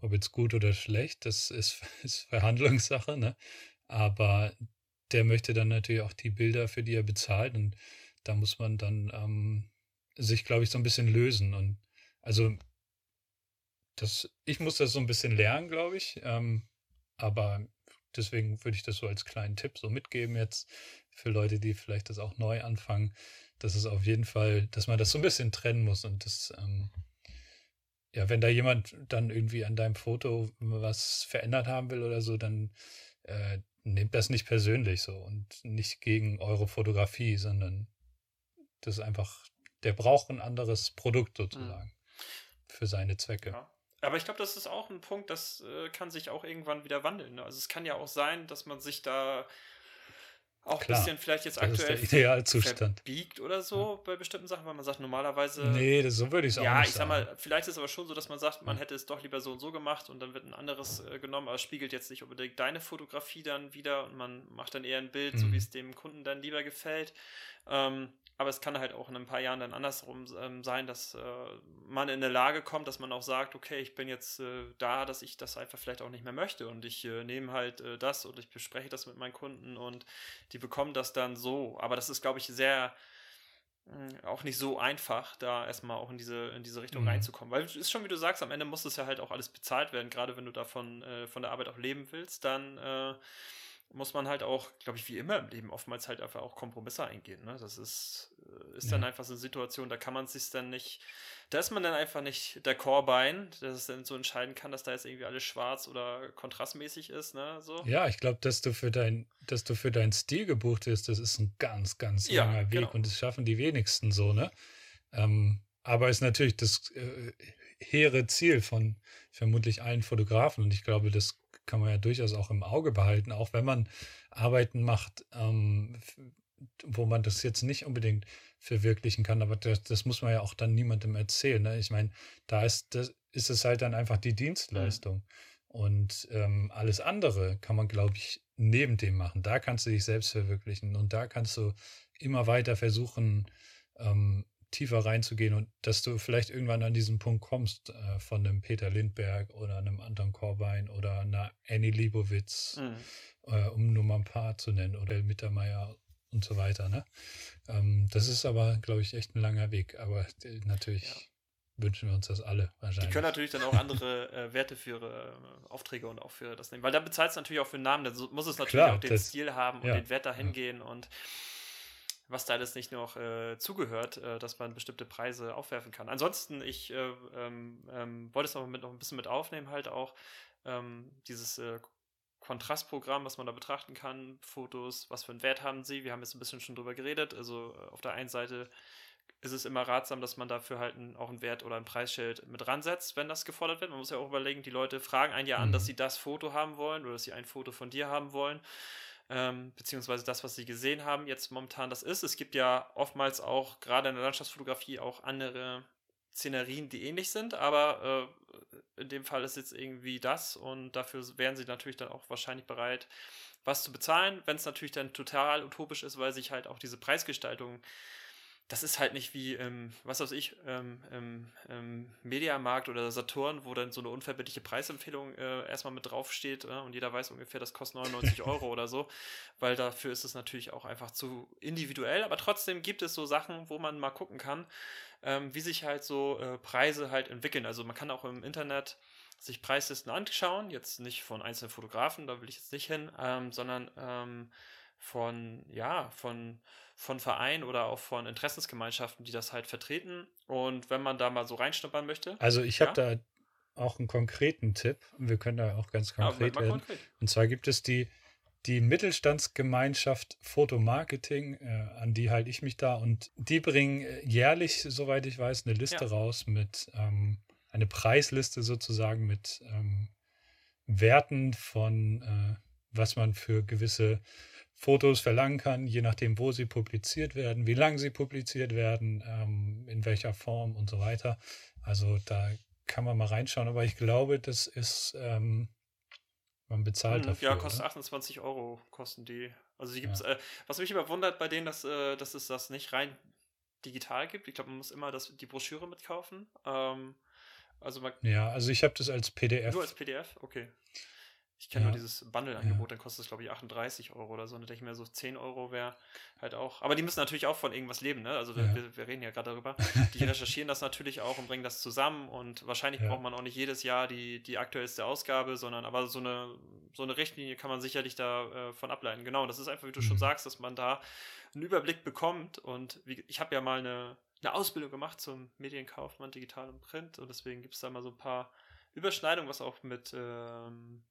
Ob jetzt gut oder schlecht, das ist, ist Verhandlungssache, ne? Aber der möchte dann natürlich auch die Bilder, für die er bezahlt. Und da muss man dann ähm, sich, glaube ich, so ein bisschen lösen. Und also das, ich muss das so ein bisschen lernen, glaube ich. Ähm, aber deswegen würde ich das so als kleinen Tipp so mitgeben jetzt für Leute, die vielleicht das auch neu anfangen das ist auf jeden Fall, dass man das so ein bisschen trennen muss und das, ähm, ja, wenn da jemand dann irgendwie an deinem Foto was verändert haben will oder so, dann äh, nehmt das nicht persönlich so und nicht gegen eure Fotografie, sondern das ist einfach, der braucht ein anderes Produkt sozusagen. für seine Zwecke. Ja. Aber ich glaube, das ist auch ein Punkt, das äh, kann sich auch irgendwann wieder wandeln. Ne? Also es kann ja auch sein, dass man sich da auch ein bisschen vielleicht jetzt aktuell Idealzustand. verbiegt oder so ja. bei bestimmten Sachen, weil man sagt, normalerweise. Nee, das, so würde ich es auch ja, nicht sagen. Ja, ich sag mal, vielleicht ist es aber schon so, dass man sagt, man hätte es doch lieber so und so gemacht und dann wird ein anderes äh, genommen, aber es spiegelt jetzt nicht unbedingt deine Fotografie dann wieder und man macht dann eher ein Bild, mhm. so wie es dem Kunden dann lieber gefällt. Ähm, aber es kann halt auch in ein paar Jahren dann andersrum ähm, sein, dass äh, man in eine Lage kommt, dass man auch sagt, okay, ich bin jetzt äh, da, dass ich das einfach vielleicht auch nicht mehr möchte und ich äh, nehme halt das und ich bespreche das mit meinen Kunden und die bekommen das dann so. Aber das ist, glaube ich, sehr hm, auch nicht so einfach, da erstmal auch in diese, in diese Richtung mhm. reinzukommen. Weil es ist schon, wie du sagst, am Ende muss es ja halt auch alles bezahlt werden, gerade wenn du davon von der Arbeit auch leben willst, dann muss man halt auch, glaube ich, wie immer im Leben oftmals halt einfach auch Kompromisse eingehen. Ne? Das ist, äh, ist dann einfach so eine Situation, da kann man sich dann nicht, da ist man dann einfach nicht der Chorbein, dass es dann so entscheiden kann, dass da jetzt irgendwie alles schwarz oder kontrastmäßig ist, ne? So. Ja, ich glaube, dass du für dein, dass du für deinen Stil gebucht bist, das ist ein ganz, ganz ja, langer Weg genau. und das schaffen die wenigsten so, ne? Ähm, aber ist natürlich das äh, hehre Ziel von vermutlich allen Fotografen und ich glaube, das kann man ja durchaus auch im Auge behalten, auch wenn man Arbeiten macht, ähm, wo man das jetzt nicht unbedingt verwirklichen kann, aber das, das muss man ja auch dann niemandem erzählen. Ne? Ich meine, da ist, das, ist es halt dann einfach die Dienstleistung. Mhm. Und ähm, alles andere kann man, glaube ich, neben dem machen. Da kannst du dich selbst verwirklichen und da kannst du immer weiter versuchen, ähm, tiefer reinzugehen und dass du vielleicht irgendwann an diesen Punkt kommst äh, von einem Peter Lindberg oder einem Anton Korbein oder einer Annie Liebowitz, mhm. äh, um nur mal ein paar zu nennen, oder Mittermeier und so weiter. Ne? Ähm, das ist aber, glaube ich, echt ein langer Weg, aber äh, natürlich. Ja. Wünschen wir uns das alle wahrscheinlich. Die können natürlich dann auch andere äh, Werte für ihre äh, Aufträge und auch für das nehmen. Weil da bezahlt es natürlich auch für den Namen, dann muss es natürlich Klar, auch den das, Stil haben und ja, den Wert dahin ja. gehen und was da alles nicht noch äh, zugehört, äh, dass man bestimmte Preise aufwerfen kann. Ansonsten, ich äh, ähm, ähm, wollte es noch, mit, noch ein bisschen mit aufnehmen, halt auch ähm, dieses äh, Kontrastprogramm, was man da betrachten kann, Fotos, was für einen Wert haben sie. Wir haben jetzt ein bisschen schon drüber geredet. Also äh, auf der einen Seite ist es immer ratsam, dass man dafür halt einen, auch einen Wert oder ein Preisschild mit ransetzt, wenn das gefordert wird. Man muss ja auch überlegen, die Leute fragen einen ja an, mhm. dass sie das Foto haben wollen oder dass sie ein Foto von dir haben wollen ähm, beziehungsweise das, was sie gesehen haben, jetzt momentan das ist. Es gibt ja oftmals auch, gerade in der Landschaftsfotografie, auch andere Szenerien, die ähnlich sind, aber äh, in dem Fall ist jetzt irgendwie das und dafür wären sie natürlich dann auch wahrscheinlich bereit, was zu bezahlen, wenn es natürlich dann total utopisch ist, weil sich halt auch diese Preisgestaltung das ist halt nicht wie, ähm, was weiß ich, ähm, ähm, Mediamarkt oder Saturn, wo dann so eine unverbindliche Preisempfehlung äh, erstmal mit draufsteht äh, und jeder weiß ungefähr, das kostet 99 Euro oder so, weil dafür ist es natürlich auch einfach zu individuell, aber trotzdem gibt es so Sachen, wo man mal gucken kann, ähm, wie sich halt so äh, Preise halt entwickeln. Also man kann auch im Internet sich Preislisten anschauen, jetzt nicht von einzelnen Fotografen, da will ich jetzt nicht hin, ähm, sondern ähm, von, ja, von, von Vereinen oder auch von Interessensgemeinschaften, die das halt vertreten. Und wenn man da mal so reinschnuppern möchte. Also ich habe ja? da auch einen konkreten Tipp. Wir können da auch ganz konkret ja, werden. Konkret. Und zwar gibt es die, die Mittelstandsgemeinschaft Fotomarketing, äh, an die halte ich mich da. Und die bringen äh, jährlich, soweit ich weiß, eine Liste ja. raus mit ähm, eine Preisliste sozusagen mit ähm, Werten von, äh, was man für gewisse Fotos verlangen kann, je nachdem, wo sie publiziert werden, wie lange sie publiziert werden, ähm, in welcher Form und so weiter. Also da kann man mal reinschauen, aber ich glaube, das ist, ähm, man bezahlt hm, dafür. Ja, kostet oder? 28 Euro, kosten die. Also die gibt's, ja. äh, was mich immer wundert bei denen, dass, äh, dass es das nicht rein digital gibt. Ich glaube, man muss immer das, die Broschüre mitkaufen. Ähm, also man, ja, also ich habe das als PDF. Nur als PDF, okay. Ich kenne ja. nur dieses Bundle-Angebot, ja. dann kostet es, glaube ich, 38 Euro oder so. Und da denke ich mir so, 10 Euro wäre halt auch. Aber die müssen natürlich auch von irgendwas leben, ne? Also ja. wir, wir, reden ja gerade darüber. Die recherchieren das natürlich auch und bringen das zusammen. Und wahrscheinlich braucht man auch nicht jedes Jahr die, die aktuellste Ausgabe, sondern aber so eine, so eine Richtlinie kann man sicherlich davon äh, ableiten. Genau, das ist einfach, wie du mhm. schon sagst, dass man da einen Überblick bekommt. Und wie, ich habe ja mal eine, eine Ausbildung gemacht zum Medienkaufmann, digital und print. Und deswegen gibt es da mal so ein paar Überschneidungen, was auch mit ähm,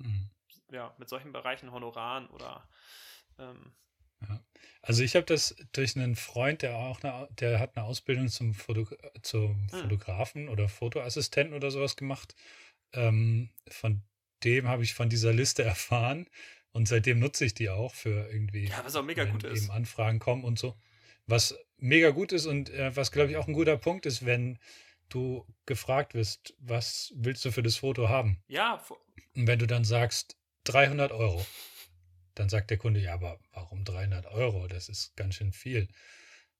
mhm. ja, mit solchen Bereichen Honoraren oder ähm, Ja. Also ich habe das durch einen Freund, der auch eine, der hat eine Ausbildung zum, Foto, zum Hm. Fotografen oder Fotoassistenten oder sowas gemacht. Ähm, von dem habe ich von dieser Liste erfahren und seitdem nutze ich die auch für irgendwie, Ja, was auch mega gut ist. eben Anfragen kommen und so. Was mega gut ist und äh, was, glaube ich, auch ein guter Punkt ist, wenn du gefragt wirst, was willst du für das Foto haben? Ja, Und wenn du dann sagst 300 Euro, dann sagt der Kunde, ja, aber warum 300 Euro? Das ist ganz schön viel.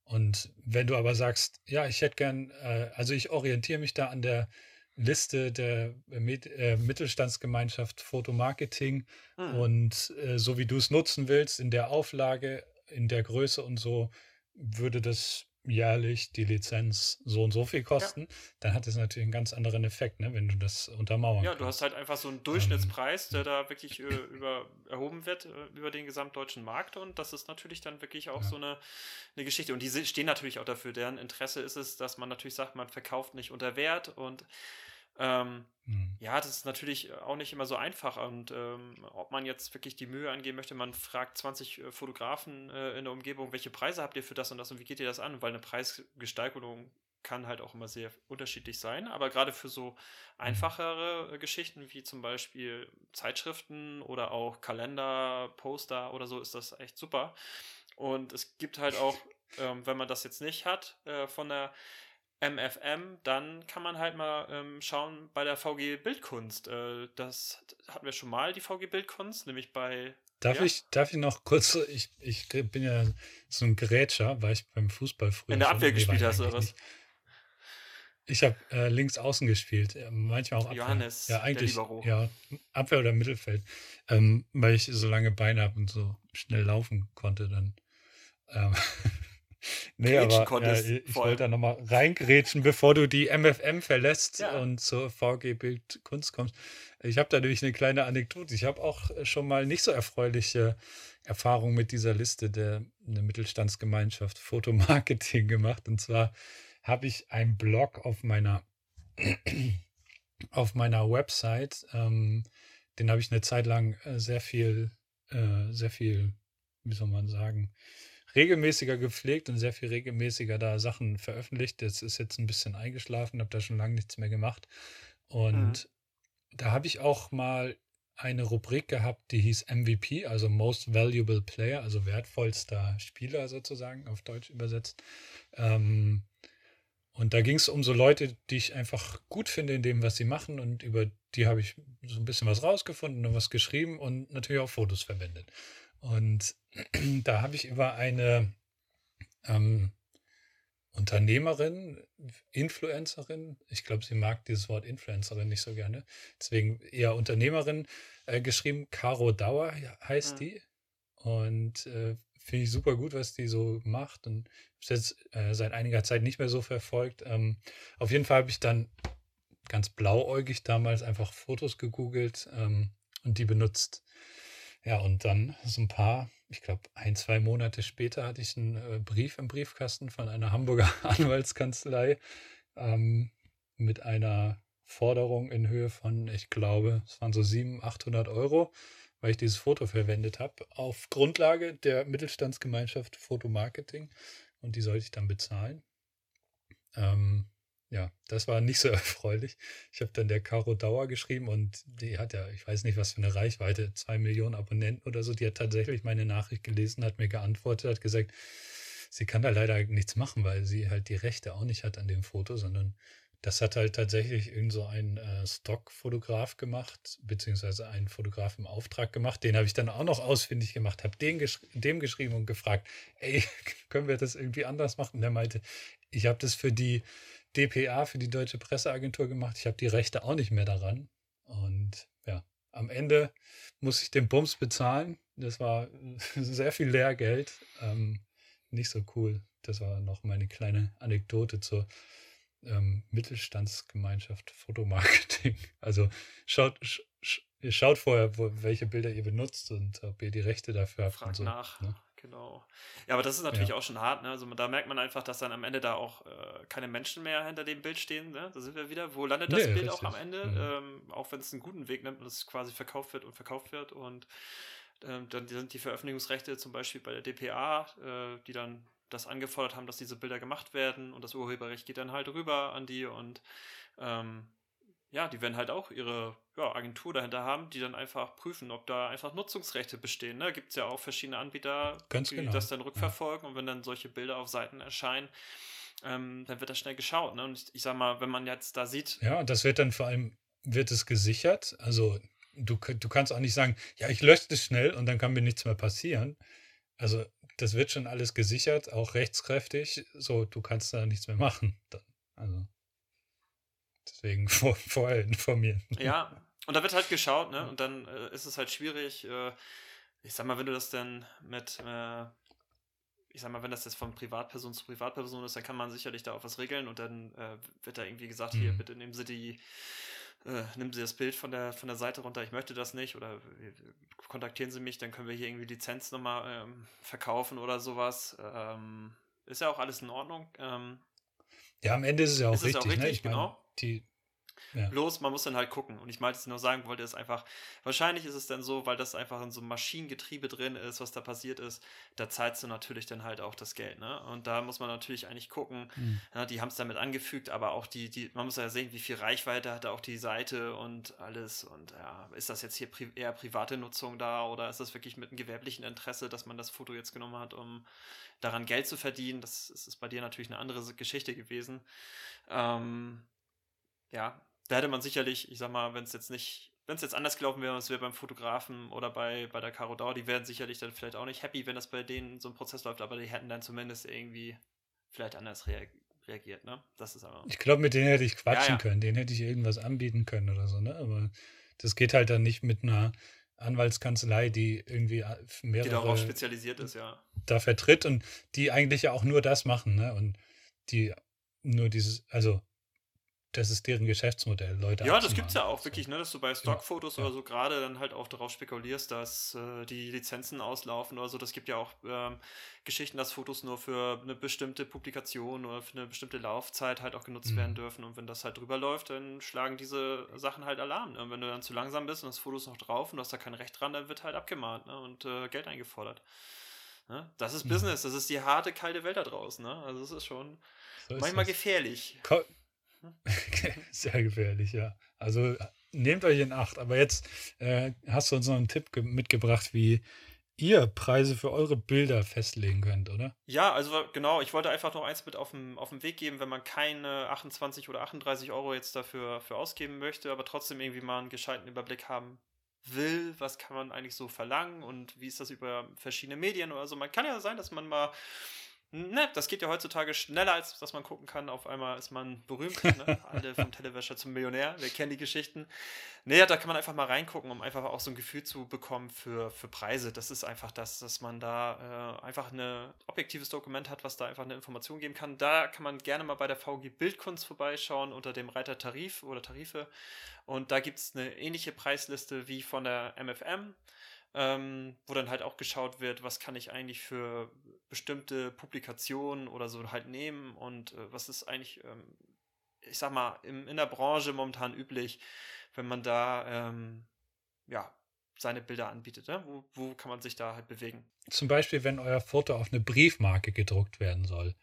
Und wenn du aber sagst, ja, ich hätte gern, äh, also ich orientiere mich da an der Liste der Mit äh, Mittelstandsgemeinschaft Fotomarketing hm. und äh, so wie du es nutzen willst, in der Auflage, in der Größe und so, würde das jährlich die Lizenz so und so viel kosten. Dann hat es natürlich einen ganz anderen Effekt, ne, wenn du das untermauern Ja, du kannst. hast halt einfach so einen Durchschnittspreis, der da wirklich äh, über, erhoben wird äh, über den gesamtdeutschen Markt und das ist natürlich dann wirklich auch Ja. so eine, eine Geschichte. Und die stehen natürlich auch dafür. Deren Interesse ist es, dass man natürlich sagt, man verkauft nicht unter Wert und ähm, Hm. ja, das ist natürlich auch nicht immer so einfach. Und ähm, ob man jetzt wirklich die Mühe angehen möchte, man fragt 20 äh, Fotografen äh, in der Umgebung, welche Preise habt ihr für das und das und wie geht ihr das an? Weil eine Preisgestaltung kann halt auch immer sehr unterschiedlich sein. Aber gerade für so einfachere äh, Geschichten wie zum Beispiel Zeitschriften oder auch Kalender, Poster oder so ist das echt super. Und es gibt halt auch, ähm, wenn man das jetzt nicht hat, äh, von der MFM, dann kann man halt mal ähm, schauen bei der VG Bildkunst. Äh, das hatten wir schon mal, die VG Bildkunst, nämlich bei. Darf, Ja. ich, darf ich noch kurz, ich, ich bin ja so ein Grätscher, weil ich beim Fußball früher. In der Abwehr gespielt hast, oder was? nicht. Ich habe äh, links außen gespielt, äh, manchmal auch Abwehr. Johannes, ja, der eigentlich, ja, Abwehr oder Mittelfeld, ähm, weil ich so lange Beine habe und so schnell laufen konnte dann. Ähm, nee, aber ja, konntest, ich vor wollte da nochmal reingrätschen, bevor du die MFM verlässt Ja. und zur VG Bild Kunst kommst. Ich habe da nämlich eine kleine Anekdote. Ich habe auch schon mal nicht so erfreuliche Erfahrungen mit dieser Liste der, der Mittelstandsgemeinschaft Fotomarketing gemacht. Und zwar habe ich einen Blog auf meiner auf meiner Website, ähm, den habe ich eine Zeit lang äh, sehr viel, äh, sehr viel, wie soll man sagen, regelmäßiger gepflegt und sehr viel regelmäßiger da Sachen veröffentlicht. Das ist jetzt ein bisschen eingeschlafen, habe da schon lange nichts mehr gemacht. Und da habe ich auch mal eine Rubrik gehabt, die hieß MVP, also Most Valuable Player, also wertvollster Spieler sozusagen auf Deutsch übersetzt. Ähm, und da ging es um so Leute, die ich einfach gut finde in dem, was sie machen. Und über die habe ich so ein bisschen was rausgefunden und was geschrieben und natürlich auch Fotos verwendet. Und da habe ich über eine ähm, Unternehmerin, Influencerin, ich glaube, sie mag dieses Wort Influencerin nicht so gerne, deswegen eher Unternehmerin, äh, geschrieben. Caro Dauer heißt Mhm. die. Und äh, finde ich super gut, was die so macht. Und habe es jetzt äh, seit einiger Zeit nicht mehr so verfolgt. Ähm, auf jeden Fall habe ich dann ganz blauäugig damals einfach Fotos gegoogelt ähm, und die benutzt. Ja, und dann so ein paar, ich glaube, ein, zwei Monate später hatte ich einen äh, Brief im Briefkasten von einer Hamburger Anwaltskanzlei ähm, mit einer Forderung in Höhe von, ich glaube, es waren so 700, 800 Euro, weil ich dieses Foto verwendet habe, auf Grundlage der Mittelstandsgemeinschaft Fotomarketing. Und die sollte ich dann bezahlen. Ähm, ja, das war nicht so erfreulich. Ich habe dann der Caro Dauer geschrieben und die hat ja, ich weiß nicht, was für eine Reichweite, zwei Millionen Abonnenten oder so. Die hat tatsächlich meine Nachricht gelesen, hat mir geantwortet, hat gesagt, sie kann da leider nichts machen, weil sie halt die Rechte auch nicht hat an dem Foto, sondern das hat halt tatsächlich irgend so ein äh, Stockfotograf gemacht, beziehungsweise ein Fotograf im Auftrag gemacht. Den habe ich dann auch noch ausfindig gemacht, habe den gesch dem geschrieben und gefragt, ey, können wir das irgendwie anders machen? Und der meinte, ich habe das für die DPA, für die Deutsche Presseagentur gemacht. Ich habe die Rechte auch nicht mehr daran. Und ja, am Ende muss ich den Bums bezahlen. Das war sehr viel Lehrgeld. Ähm, nicht so cool. Das war noch meine kleine Anekdote zur ähm, Mittelstandsgemeinschaft Fotomarketing. Also schaut, sch, sch, ihr schaut vorher, wo, welche Bilder ihr benutzt und ob ihr die Rechte dafür habt. und Frag so, nach. ne? Genau. Ja, aber das ist natürlich Ja. auch schon hart. Ne? Also da merkt man einfach, dass dann am Ende da auch äh, keine Menschen mehr hinter dem Bild stehen. Ne? Da sind wir wieder. Wo landet das Nee, Bild auch am. Ende? Mhm. Ähm, auch wenn es einen guten Weg nimmt und es quasi verkauft wird und verkauft wird. Und äh, dann sind die Veröffentlichungsrechte zum Beispiel bei der DPA, äh, die dann das angefordert haben, dass diese Bilder gemacht werden und das Urheberrecht geht dann halt rüber an die und ähm, ja, die werden halt auch ihre ja, Agentur dahinter haben, die dann einfach prüfen, ob da einfach Nutzungsrechte bestehen. Da ne? gibt es ja auch verschiedene Anbieter, Ganz die genau. das dann rückverfolgen und wenn dann solche Bilder auf Seiten erscheinen, ähm, dann wird das schnell geschaut. Ne? Und ich, ich sag mal, wenn man jetzt da sieht. Ja, und das wird dann vor allem, wird es gesichert. Also du, du kannst auch nicht sagen, ja, ich lösche das schnell und dann kann mir nichts mehr passieren. Also das wird schon alles gesichert, auch rechtskräftig. So, du kannst da nichts mehr machen. Dann, also deswegen vor, vorher informieren. Ja, und da wird halt geschaut, ne? Und dann äh, ist es halt schwierig. Äh, ich sag mal, wenn du das denn mit, äh, ich sag mal, wenn das jetzt von Privatperson zu Privatperson ist, dann kann man sicherlich da auch was regeln und dann äh, wird da irgendwie gesagt, mhm. hier, bitte nehmen Sie die, äh, nehmen Sie das Bild von der, von der Seite runter, ich möchte das nicht oder kontaktieren Sie mich, dann können wir hier irgendwie Lizenz nochmal ähm, verkaufen oder sowas. Ähm, ist ja auch alles in Ordnung. Ähm, ja, am Ende ist es ja auch ist richtig. Auch richtig ne? ich genau. Die, ja. Bloß, man muss dann halt gucken. Und ich meinte es nur sagen wollte, ist einfach, wahrscheinlich ist es dann so, weil das einfach in so einem Maschinengetriebe drin ist, was da passiert ist, da zahlst du natürlich dann halt auch das Geld, ne? Und da muss man natürlich eigentlich gucken, mhm. ja, die haben es damit angefügt, aber auch die, die, man muss ja sehen, wie viel Reichweite hat auch die Seite und alles. Und ja, ist das jetzt hier pri eher private Nutzung da oder ist das wirklich mit einem gewerblichen Interesse, dass man das Foto jetzt genommen hat, um daran Geld zu verdienen? Das, das ist bei dir natürlich eine andere Geschichte gewesen. Ähm, ja, da hätte man sicherlich, ich sag mal, wenn es jetzt nicht, wenn es jetzt anders gelaufen wäre, es wäre beim Fotografen oder bei, bei der Caro Dau, die wären sicherlich dann vielleicht auch nicht happy, wenn das bei denen so ein Prozess läuft, aber die hätten dann zumindest irgendwie vielleicht anders reagiert, ne? Das ist aber. Ich glaube, mit denen hätte ich quatschen ja, ja. können, denen hätte ich irgendwas anbieten können oder so, ne? Aber das geht halt dann nicht mit einer Anwaltskanzlei, die irgendwie mehrere. Die darauf spezialisiert ist, ja. Da vertritt und die eigentlich ja auch nur das machen, ne? Und die nur dieses, also das ist deren Geschäftsmodell, Leute. Ja, das gibt es ja auch wirklich, ne, dass du bei Stockfotos ja. oder so gerade dann halt auch darauf spekulierst, dass äh, die Lizenzen auslaufen oder so. Das gibt ja auch ähm, Geschichten, dass Fotos nur für eine bestimmte Publikation oder für eine bestimmte Laufzeit halt auch genutzt mhm. werden dürfen. Und wenn das halt drüber läuft, dann schlagen diese Sachen halt Alarm. Ne? Und wenn du dann zu langsam bist und das Foto ist noch drauf und du hast da kein Recht dran, dann wird halt abgemahnt ne? und äh, Geld eingefordert. Ne? Das ist mhm. Business, das ist die harte, kalte Welt da draußen. Ne? Also es ist schon so manchmal ist gefährlich. Ko Sehr gefährlich, ja. Also nehmt euch in Acht. Aber jetzt äh, hast du uns noch einen Tipp mitgebracht, wie ihr Preise für eure Bilder festlegen könnt, oder? Ja, also genau, ich wollte einfach noch eins mit auf den, auf den Weg geben, wenn man keine 28 oder 38 Euro jetzt dafür für ausgeben möchte, aber trotzdem irgendwie mal einen gescheiten Überblick haben will, was kann man eigentlich so verlangen und wie ist das über verschiedene Medien oder so. Man kann ja sein, dass man mal Ne, das geht ja heutzutage schneller, als dass man gucken kann. Auf einmal ist man berühmt. Ne? Alle vom Telewäscher zum Millionär. Wir kennen die Geschichten. Nee, da kann man einfach mal reingucken, um einfach auch so ein Gefühl zu bekommen für, für Preise. Das ist einfach das, dass man da äh, einfach ein objektives Dokument hat, was da einfach eine Information geben kann. Da kann man gerne mal bei der VG Bildkunst vorbeischauen unter dem Reiter Tarif oder Tarife. Und da gibt es eine ähnliche Preisliste wie von der MFM ähm, wo dann halt auch geschaut wird, was kann ich eigentlich für bestimmte Publikationen oder so halt nehmen und äh, was ist eigentlich, ähm, ich sag mal, im, in der Branche momentan üblich, wenn man da, ähm, ja, seine Bilder anbietet. Ne? Wo, wo kann man sich da halt bewegen? Zum Beispiel, wenn euer Foto auf eine Briefmarke gedruckt werden soll,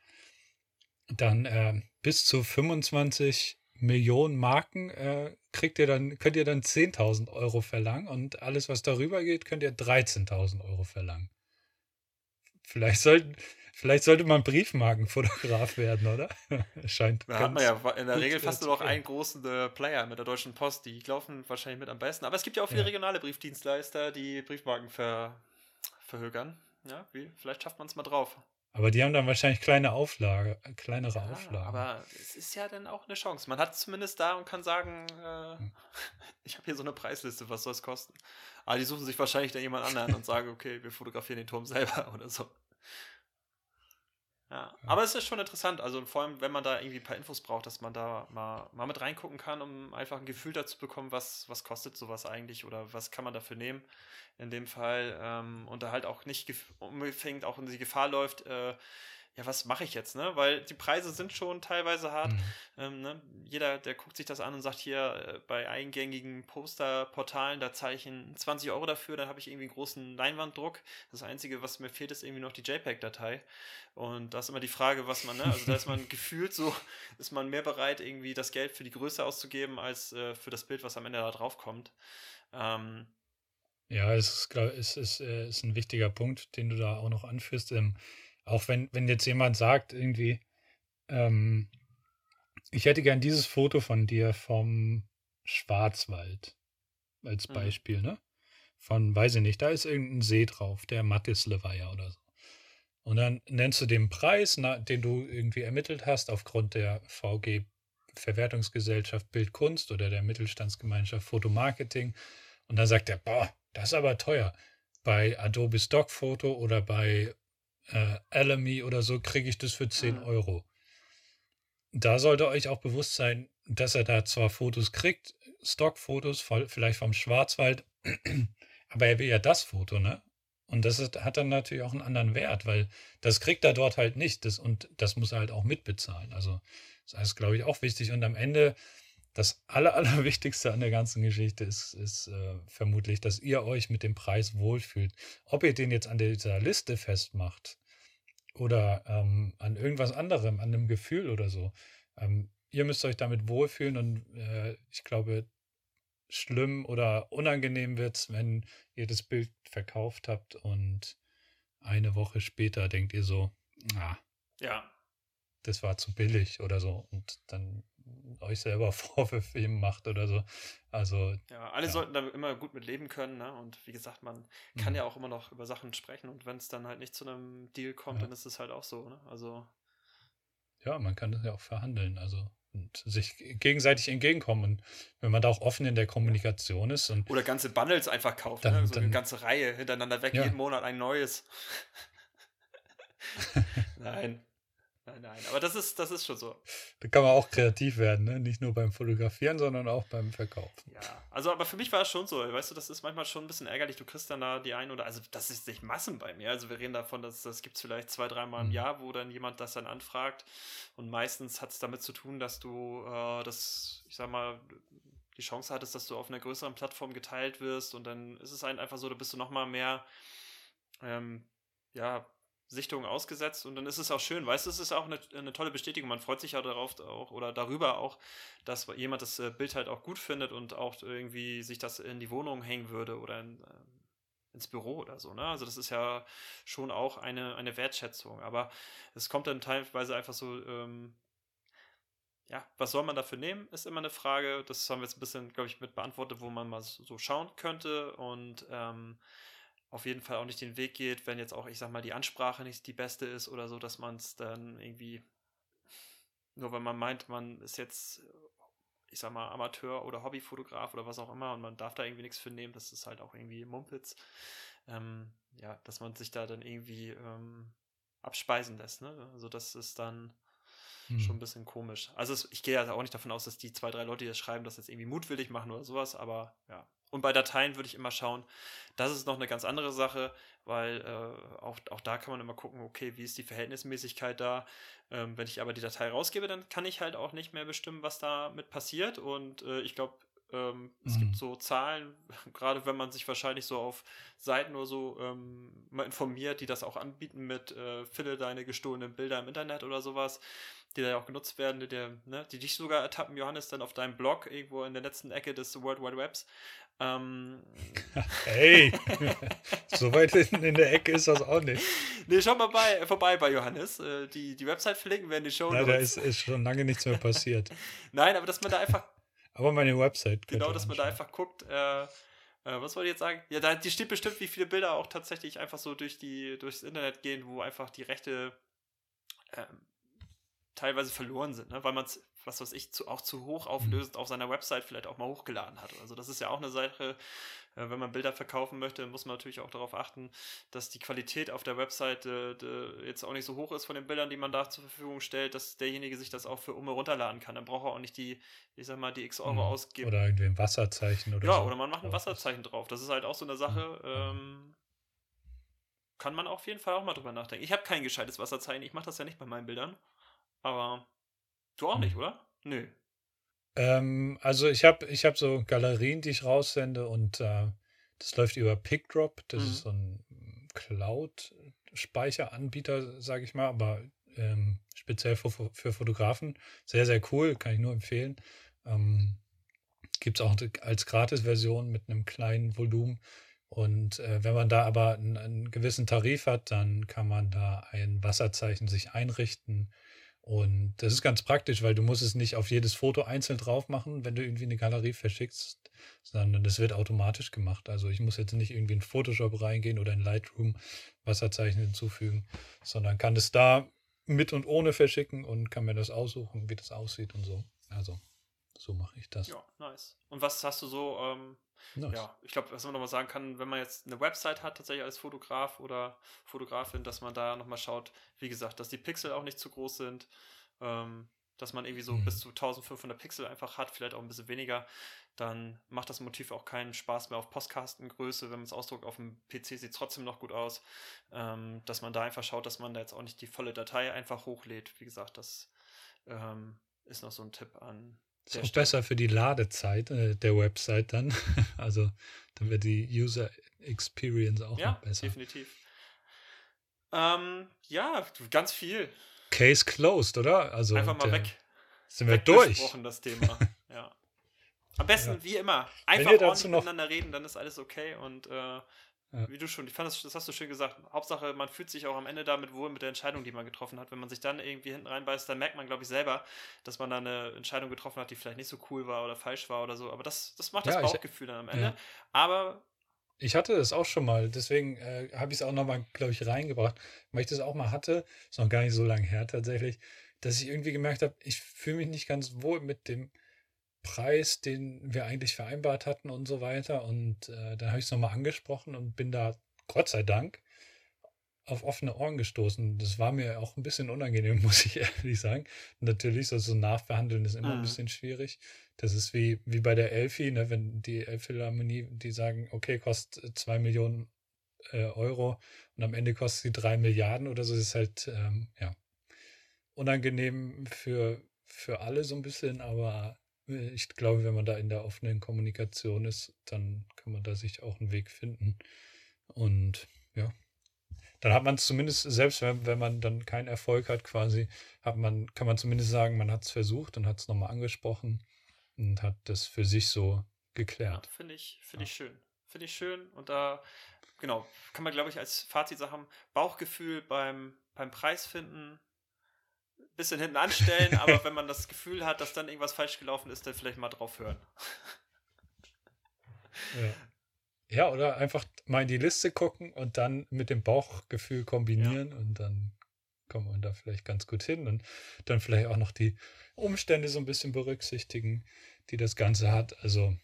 dann äh, bis zu 25 Millionen Marken äh, kriegt ihr dann, könnt ihr dann 10.000 Euro verlangen und alles, was darüber geht, könnt ihr 13.000 Euro verlangen. Vielleicht, sollten, vielleicht sollte man Briefmarkenfotograf werden, oder? Scheint. Da hat man ja in der Regel fast nur noch einen großen äh, Player mit der Deutschen Post, die laufen wahrscheinlich mit am besten. Aber es gibt ja auch viele ja. regionale Briefdienstleister, die Briefmarken ver, verhögern. Ja, wie? Vielleicht schafft man es mal drauf. Aber die haben dann wahrscheinlich kleine Auflage, kleinere ja, Auflagen. Aber es ist ja dann auch eine Chance. Man hat es zumindest da und kann sagen, äh, ich habe hier so eine Preisliste, was soll es kosten? Aber die suchen sich wahrscheinlich dann jemand anderen und sagen, okay, wir fotografieren den Turm selber oder so. Ja, aber es ist schon interessant, also vor allem, wenn man da irgendwie ein paar Infos braucht, dass man da mal, mal mit reingucken kann, um einfach ein Gefühl dazu bekommen, was, was kostet sowas eigentlich oder was kann man dafür nehmen in dem Fall ähm, und da halt auch nicht unbedingt auch in die Gefahr läuft, äh, ja, was mache ich jetzt, ne? Weil die Preise sind schon teilweise hart. Mhm. Ähm, ne? Jeder, der guckt sich das an und sagt hier, äh, bei eingängigen Posterportalen, da zahle ich 20 Euro dafür, dann habe ich irgendwie einen großen Leinwanddruck. Das Einzige, was mir fehlt, ist irgendwie noch die JPEG-Datei. Und da ist immer die Frage, was man, ne? Also da ist man gefühlt so, ist man mehr bereit, irgendwie das Geld für die Größe auszugeben, als äh, für das Bild, was am Ende da drauf kommt. Ähm, ja, es ist, glaub, es ist, äh, ist ein wichtiger Punkt, den du da auch noch anführst. Ähm, auch wenn, wenn jetzt jemand sagt, irgendwie, ähm, ich hätte gern dieses Foto von dir vom Schwarzwald als Mhm. Beispiel, ne? Von, weiß ich nicht, da ist irgendein See drauf, der Mattisleweiher oder so. Und dann nennst du den Preis, na, den du irgendwie ermittelt hast, aufgrund der VG Verwertungsgesellschaft Bildkunst oder der Mittelstandsgemeinschaft Fotomarketing. Und dann sagt er, boah, das ist aber teuer. Bei Adobe Stock Photo oder bei äh, Alamy oder so kriege ich das für 10 Mhm. Euro. Da sollte euch auch bewusst sein, dass er da zwar Fotos kriegt, Stockfotos, vielleicht vom Schwarzwald, aber er will ja das Foto, ne? Und das ist, hat dann natürlich auch einen anderen Wert, weil das kriegt er dort halt nicht. Das, und das muss er halt auch mitbezahlen. Also, das ist, glaube ich, auch wichtig. Und am Ende, das Aller, Allerwichtigste an der ganzen Geschichte ist, ist äh, vermutlich, dass ihr euch mit dem Preis wohlfühlt. Ob ihr den jetzt an dieser Liste festmacht oder ähm, an irgendwas anderem, an einem Gefühl oder so. Ähm, ihr müsst euch damit wohlfühlen und äh, ich glaube, schlimm oder unangenehm wird es, wenn ihr das Bild verkauft habt und eine Woche später denkt ihr so, ah, ja, das war zu billig oder so und dann euch selber Vorwürfe macht oder so. Also, ja, alle Ja. sollten da immer gut mit leben können, ne? Und wie gesagt, man kann Mhm. ja auch immer noch über Sachen sprechen und wenn es dann halt nicht zu einem Deal kommt, Ja. dann ist es halt auch so, ne? Also, ja, man kann das ja auch verhandeln, also und sich gegenseitig entgegenkommen. Und wenn man da auch offen in der Kommunikation ist und oder ganze Bundles einfach kaufen, Dann- ne? So eine dann- ganze Reihe hintereinander weg, Ja. jeden Monat ein neues. nein. Nein, nein. Aber das ist, das ist schon so. da kann man auch kreativ werden, ne? Nicht nur beim Fotografieren, sondern auch beim Verkaufen. Ja, also aber für mich war es schon so, weißt du, das ist manchmal schon ein bisschen ärgerlich. Du kriegst dann da die ein oder, also das ist nicht Massen bei mir. Also wir reden davon, dass das gibt es vielleicht zwei, dreimal im Mhm. Jahr, wo dann jemand das dann anfragt. Und meistens hat es damit zu tun, dass du äh, das, ich sag mal, die Chance hattest, dass du auf einer größeren Plattform geteilt wirst und dann ist es halt einfach so, da bist du nochmal mehr, ähm, ja, Sichtungen ausgesetzt und dann ist es auch schön, weißt du, es ist auch eine, eine tolle Bestätigung. Man freut sich ja darauf auch oder darüber auch, dass jemand das äh, Bild halt auch gut findet und auch irgendwie sich das in die Wohnung hängen würde oder in, äh, ins Büro oder so. Ne? Also das ist ja schon auch eine, eine Wertschätzung. Aber es kommt dann teilweise einfach so, ähm, ja, was soll man dafür nehmen, ist immer eine Frage. Das haben wir jetzt ein bisschen, glaube ich, mit beantwortet, wo man mal so schauen könnte und ähm, auf jeden Fall auch nicht den Weg geht, wenn jetzt auch, ich sag mal, die Ansprache nicht die beste ist oder so, dass man es dann irgendwie, nur wenn man meint, man ist jetzt, ich sag mal, Amateur oder Hobbyfotograf oder was auch immer und man darf da irgendwie nichts für nehmen, das ist halt auch irgendwie Mumpitz. Ähm, ja, dass man sich da dann irgendwie ähm, abspeisen lässt, ne? Also das ist dann Hm. schon ein bisschen komisch. Also es, ich gehe ja auch nicht davon aus, dass die zwei, drei Leute, die das schreiben, das jetzt irgendwie mutwillig machen oder sowas, aber ja. Und bei Dateien würde ich immer schauen, das ist noch eine ganz andere Sache, weil äh, auch, auch da kann man immer gucken, okay, wie ist die Verhältnismäßigkeit da. Ähm, wenn ich aber die Datei rausgebe, dann kann ich halt auch nicht mehr bestimmen, was damit passiert. Und äh, ich glaube, ähm, es Mhm. gibt so Zahlen, gerade wenn man sich wahrscheinlich so auf Seiten oder so ähm, mal informiert, die das auch anbieten mit äh, Finde deine gestohlenen Bilder im Internet oder sowas, die da ja auch genutzt werden, die, dir, ne, die dich sogar ertappen, Johannes, dann auf deinem Blog irgendwo in der letzten Ecke des World Wide Webs. Ähm, Hey, so weit hinten in der Ecke ist das auch nicht. nee, schau mal bei, vorbei bei Johannes. Äh, die, die Website verlinken wir in die Show Na, da ist, ist schon lange nichts mehr passiert. Nein, aber dass man da einfach Aber meine Website. Genau, dass man da einfach guckt, äh, äh, was wollte ich jetzt sagen? Ja, da die steht bestimmt, wie viele Bilder auch tatsächlich einfach so durch die, durchs Internet gehen, wo einfach die Rechte ähm, teilweise verloren sind, ne? weil man es, was weiß ich, zu, auch zu hoch auflösend auf seiner Website vielleicht auch mal hochgeladen hat. Also das ist ja auch eine Sache, äh, wenn man Bilder verkaufen möchte, muss man natürlich auch darauf achten, dass die Qualität auf der Website äh, de- jetzt auch nicht so hoch ist von den Bildern, die man da zur Verfügung stellt, dass derjenige sich das auch für Umme runterladen kann. Dann braucht er auch nicht die, ich sag mal, die x Euro Mhm. ausgeben. Oder irgendwie ein Wasserzeichen oder Ja, so. oder man macht ein ist. Wasserzeichen drauf. Das ist halt auch so eine Sache. Ähm, kann man auf jeden Fall auch mal drüber nachdenken. Ich habe kein gescheites Wasserzeichen, ich mache das ja nicht bei meinen Bildern. Aber du auch nicht, oder? Nö. Ähm, also ich habe ich hab so Galerien, die ich raussende und äh, das läuft über PickDrop. Das Mhm. ist so ein Cloud-Speicheranbieter, sage ich mal, aber ähm, speziell für, für Fotografen. Sehr, sehr cool, kann ich nur empfehlen. Ähm, Gibt es auch als Gratis-Version mit einem kleinen Volumen. Und äh, wenn man da aber einen, einen gewissen Tarif hat, dann kann man da ein Wasserzeichen sich einrichten. Und das ist ganz praktisch, weil du musst es nicht auf jedes Foto einzeln drauf machen, wenn du irgendwie eine Galerie verschickst, sondern das wird automatisch gemacht. Also ich muss jetzt nicht irgendwie in Photoshop reingehen oder in Lightroom Wasserzeichen hinzufügen, sondern kann es da mit und ohne verschicken und kann mir das aussuchen, wie das aussieht und so. Also so mache ich das. Ja, nice. Und was hast du so, ähm, Nice. ja, ich glaube, was man nochmal sagen kann, wenn man jetzt eine Website hat, tatsächlich als Fotograf oder Fotografin, dass man da nochmal schaut, wie gesagt, dass die Pixel auch nicht zu groß sind, ähm, dass man irgendwie so Mhm. bis zu 1500 Pixel einfach hat, vielleicht auch ein bisschen weniger, dann macht das Motiv auch keinen Spaß mehr auf Postkastengröße. Wenn man es ausdruckt auf dem PC, sieht es trotzdem noch gut aus. Ähm, dass man da einfach schaut, dass man da jetzt auch nicht die volle Datei einfach hochlädt. Wie gesagt, das ähm, ist noch so ein Tipp an. Ist auch besser für die Ladezeit äh, der Website dann. Also dann wird die User Experience auch Ja, noch besser. definitiv. Ähm, ja, ganz viel. Case closed, oder? Also Einfach mal der- weg. Sind wir durch? Das Thema. ja. Am besten, Ja. wie immer, einfach dazu ordentlich noch- miteinander reden, dann ist alles okay. Und äh, wie du schon, ich fand das, das hast du schön gesagt. Hauptsache, man fühlt sich auch am Ende damit wohl mit der Entscheidung, die man getroffen hat. Wenn man sich dann irgendwie hinten reinbeißt, dann merkt man, glaube ich, selber, dass man da eine Entscheidung getroffen hat, die vielleicht nicht so cool war oder falsch war oder so. Aber das, das macht das Ja, ich- Bauchgefühl dann am Ende. ja. Aber Ich hatte das auch schon mal, deswegen äh, habe ich es auch nochmal, glaube ich, reingebracht, weil ich das auch mal hatte, ist noch gar nicht so lange her tatsächlich, dass ich irgendwie gemerkt habe, ich fühle mich nicht ganz wohl mit dem Preis, den wir eigentlich vereinbart hatten und so weiter. Und äh, dann habe ich es nochmal angesprochen und bin da, Gott sei Dank, auf offene Ohren gestoßen. Das war mir auch ein bisschen unangenehm, muss ich ehrlich sagen. Natürlich, so, so nachverhandeln ist immer ein Mhm. bisschen schwierig. Das ist wie, wie bei der Elfi, ne, wenn die Elbphilharmonie, die sagen, okay, kostet zwei Millionen äh, Euro und am Ende kostet sie drei Milliarden oder so, das ist halt, ähm, ja, unangenehm für, für alle so ein bisschen, aber äh, ich glaube, wenn man da in der offenen Kommunikation ist, dann kann man da sich auch einen Weg finden. Und ja, dann hat man es zumindest, selbst wenn, wenn man dann keinen Erfolg hat, quasi, hat man, kann man zumindest sagen, man hat es versucht und hat es nochmal angesprochen und hat das für sich so Ja, geklärt. finde ich, finde ich schön. Finde ich schön. Und da, genau, kann man, glaube ich, als Fazit sagen, Bauchgefühl beim, beim Preis finden, bisschen hinten anstellen, aber wenn man das Gefühl hat, dass dann irgendwas falsch gelaufen ist, dann vielleicht mal drauf hören. Ja. ja, oder einfach mal in die Liste gucken und dann mit dem Bauchgefühl kombinieren und dann kommt man da vielleicht ganz gut hin und dann vielleicht auch noch die Umstände so ein bisschen berücksichtigen, die das Ganze hat. Also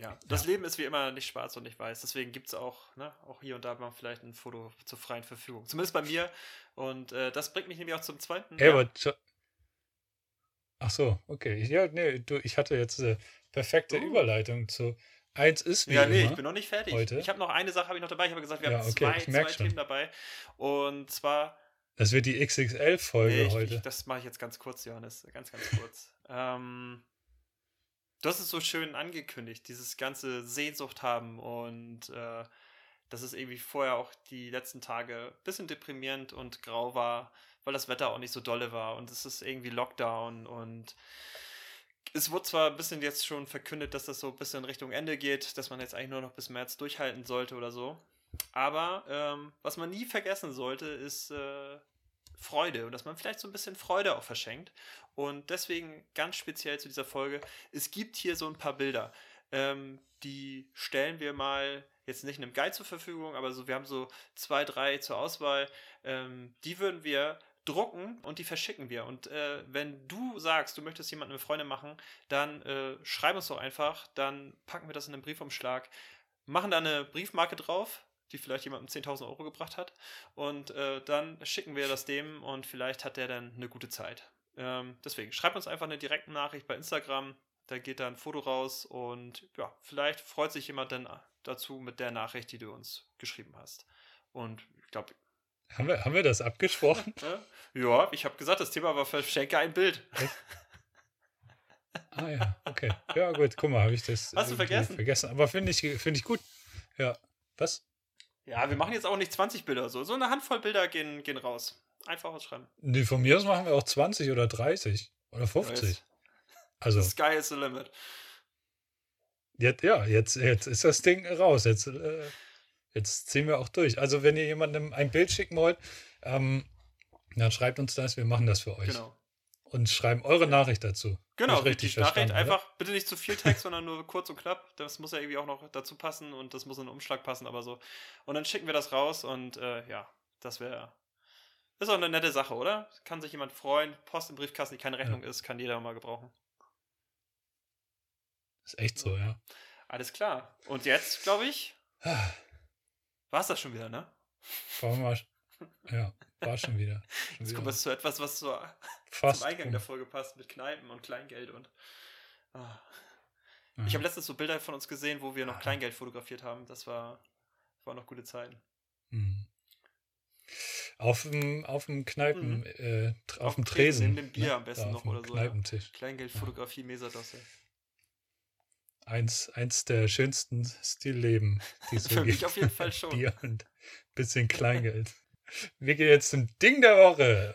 Ja, das Ja. Leben ist wie immer nicht schwarz und nicht weiß. Deswegen gibt es auch, ne, auch hier und da mal vielleicht ein Foto zur freien Verfügung. Zumindest bei mir. Und äh, das bringt mich nämlich auch zum zweiten. Ey, aber jo- Ach so, okay. Ja, nee, du, ich hatte jetzt eine perfekte Oh. Überleitung zu eins ist wie ja, nee, immer. ich bin noch nicht fertig. heute. Ich habe noch eine Sache habe ich noch dabei. Ich habe gesagt, wir Ja, haben okay, zwei, zwei. Themen dabei. Und zwar Das wird die XXL-Folge Nee, heute. Ich, das mache ich jetzt ganz kurz, Johannes. Ganz, ganz kurz. ähm, du hast es so schön angekündigt, dieses ganze Sehnsucht haben und äh, dass es irgendwie vorher auch die letzten Tage ein bisschen deprimierend und grau war, weil das Wetter auch nicht so dolle war und es ist irgendwie Lockdown und es wurde zwar ein bisschen jetzt schon verkündet, dass das so ein bisschen Richtung Ende geht, dass man jetzt eigentlich nur noch bis März durchhalten sollte oder so. Aber ähm, was man nie vergessen sollte, ist äh, Freude und dass man vielleicht so ein bisschen Freude auch verschenkt. Und deswegen ganz speziell zu dieser Folge, es gibt hier so ein paar Bilder. Ähm, die stellen wir mal jetzt nicht in einem Guide zur Verfügung, aber so, wir haben so zwei, drei zur Auswahl. Ähm, die würden wir drucken und die verschicken wir. Und äh, wenn du sagst, du möchtest jemanden eine Freunde machen, dann äh, schreib uns doch einfach, dann packen wir das in einen Briefumschlag, machen da eine Briefmarke drauf, die vielleicht jemandem 10.000 Euro gebracht hat. Und äh, dann schicken wir das dem und vielleicht hat der dann eine gute Zeit. Ähm, deswegen, schreibt uns einfach eine direkte Nachricht bei Instagram. Da geht dann ein Foto raus und ja, vielleicht freut sich jemand dann dazu mit der Nachricht, die du uns geschrieben hast. Und ich glaube. Haben wir, haben wir das abgesprochen? ja, ich habe gesagt, das Thema war verschenke ein Bild. ah ja, okay. Ja, gut, guck mal, habe ich das. Hast du vergessen? Vergessen, aber finde ich, find ich gut. Ja. Was? Ja, wir machen jetzt auch nicht 20 Bilder so. So eine Handvoll Bilder gehen, gehen raus. Einfach ausschreiben. Nee, von mir aus machen wir auch 20 oder 30 oder 50. Also. The sky is the limit. Jetzt, ja, jetzt, jetzt ist das Ding raus. Jetzt, äh, jetzt ziehen wir auch durch. Also, wenn ihr jemandem ein Bild schicken wollt, ähm, dann schreibt uns das, wir machen das für euch. Genau. Und schreiben eure Nachricht dazu. Genau, richtig. Nachricht einfach bitte nicht zu viel Text, sondern nur kurz und knapp. Das muss ja irgendwie auch noch dazu passen und das muss in den Umschlag passen, aber so. Und dann schicken wir das raus und äh, ja, das wäre. Ist auch eine nette Sache, oder? Kann sich jemand freuen. Post im Briefkasten, die keine Rechnung ja. ist, kann jeder mal gebrauchen. Ist echt so, ja. Alles klar. Und jetzt, glaube ich, war es das schon wieder, ne? War mal, ja, war schon wieder. Schon jetzt kommt es zu etwas, was so Fast zum Eingang der Folge passt, mit Kneipen und Kleingeld und. Oh. Ich habe letztens so Bilder von uns gesehen, wo wir noch Kleingeld fotografiert haben. Das war, war noch gute Zeiten. Mhm. Auf dem, auf dem Kneipen, mhm. äh, auf, auf dem Tresen. Neben dem Bier ne? am besten noch oder so. Kneipentisch. Ja. Kleingeldfotografie, ja. Mesadosse eins, eins der schönsten Stillleben, die es so Für gibt. mich auf jeden Fall schon. Bier und bisschen Kleingeld. Wir gehen jetzt zum Ding der Woche.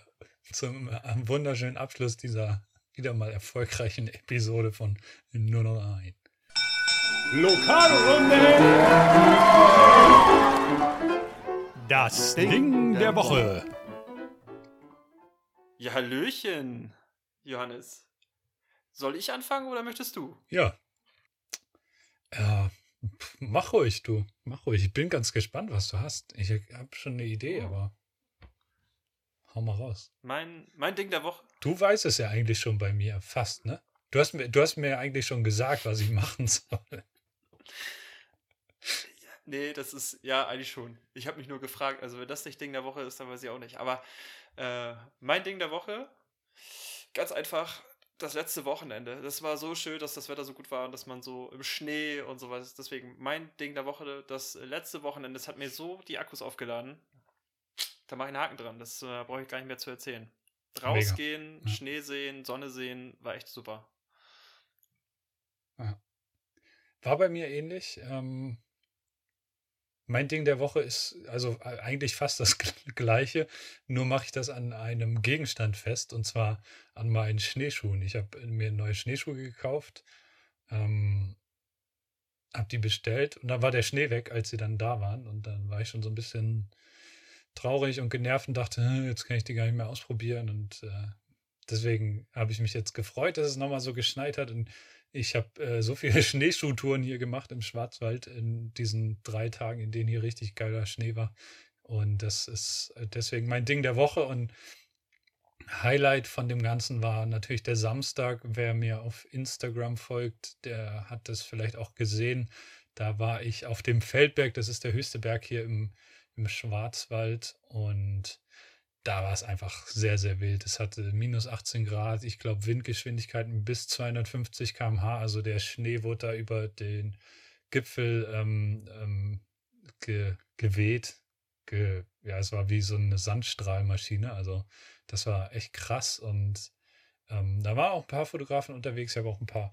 Zum äh, wunderschönen Abschluss dieser wieder mal erfolgreichen Episode von Nur noch ein. Lokalrunde! Das Ding der Woche. Ja, Hallöchen, Johannes. Soll ich anfangen oder möchtest du? Ja, ja, mach ruhig, du. Mach ruhig. Ich bin ganz gespannt, was du hast. Ich habe schon eine Idee, oh. aber hau mal raus. Mein, mein Ding der Woche. Du weißt es ja eigentlich schon bei mir, fast, ne? Du hast mir, du hast mir eigentlich schon gesagt, was ich machen soll. Nee, das ist ja eigentlich schon. Ich habe mich nur gefragt, also wenn das nicht Ding der Woche ist, dann weiß ich auch nicht. Aber äh, mein Ding der Woche, ganz einfach, das letzte Wochenende. Das war so schön, dass das Wetter so gut war und dass man so im Schnee und sowas. Deswegen mein Ding der Woche, das letzte Wochenende, das hat mir so die Akkus aufgeladen. Da mache ich einen Haken dran. Das äh, brauche ich gar nicht mehr zu erzählen. Rausgehen, ja. Schnee sehen, Sonne sehen, war echt super. War bei mir ähnlich. Ähm, mein Ding der Woche ist also äh, eigentlich fast das gleiche, nur mache ich das an einem Gegenstand fest und zwar an meinen Schneeschuhen. Ich habe mir neue Schneeschuhe gekauft, ähm, habe die bestellt und dann war der Schnee weg, als sie dann da waren und dann war ich schon so ein bisschen traurig und genervt und dachte, jetzt kann ich die gar nicht mehr ausprobieren und äh, deswegen habe ich mich jetzt gefreut, dass es nochmal so geschneit hat und ich habe äh, so viele Schneeschuhtouren hier gemacht im Schwarzwald in diesen drei Tagen, in denen hier richtig geiler Schnee war. Und das ist äh, deswegen mein Ding der Woche. Und Highlight von dem Ganzen war natürlich der Samstag. Wer mir auf Instagram folgt, der hat das vielleicht auch gesehen. Da war ich auf dem Feldberg, das ist der höchste Berg hier im, im Schwarzwald. Und da war es einfach sehr, sehr wild. Es hatte minus 18 Grad, ich glaube Windgeschwindigkeiten bis 250 km/h. Also der Schnee wurde da über den Gipfel ähm, ähm, ge, geweht. Ge, ja, es war wie so eine Sandstrahlmaschine. Also das war echt krass. Und ähm, da waren auch ein paar Fotografen unterwegs. Ich habe auch ein paar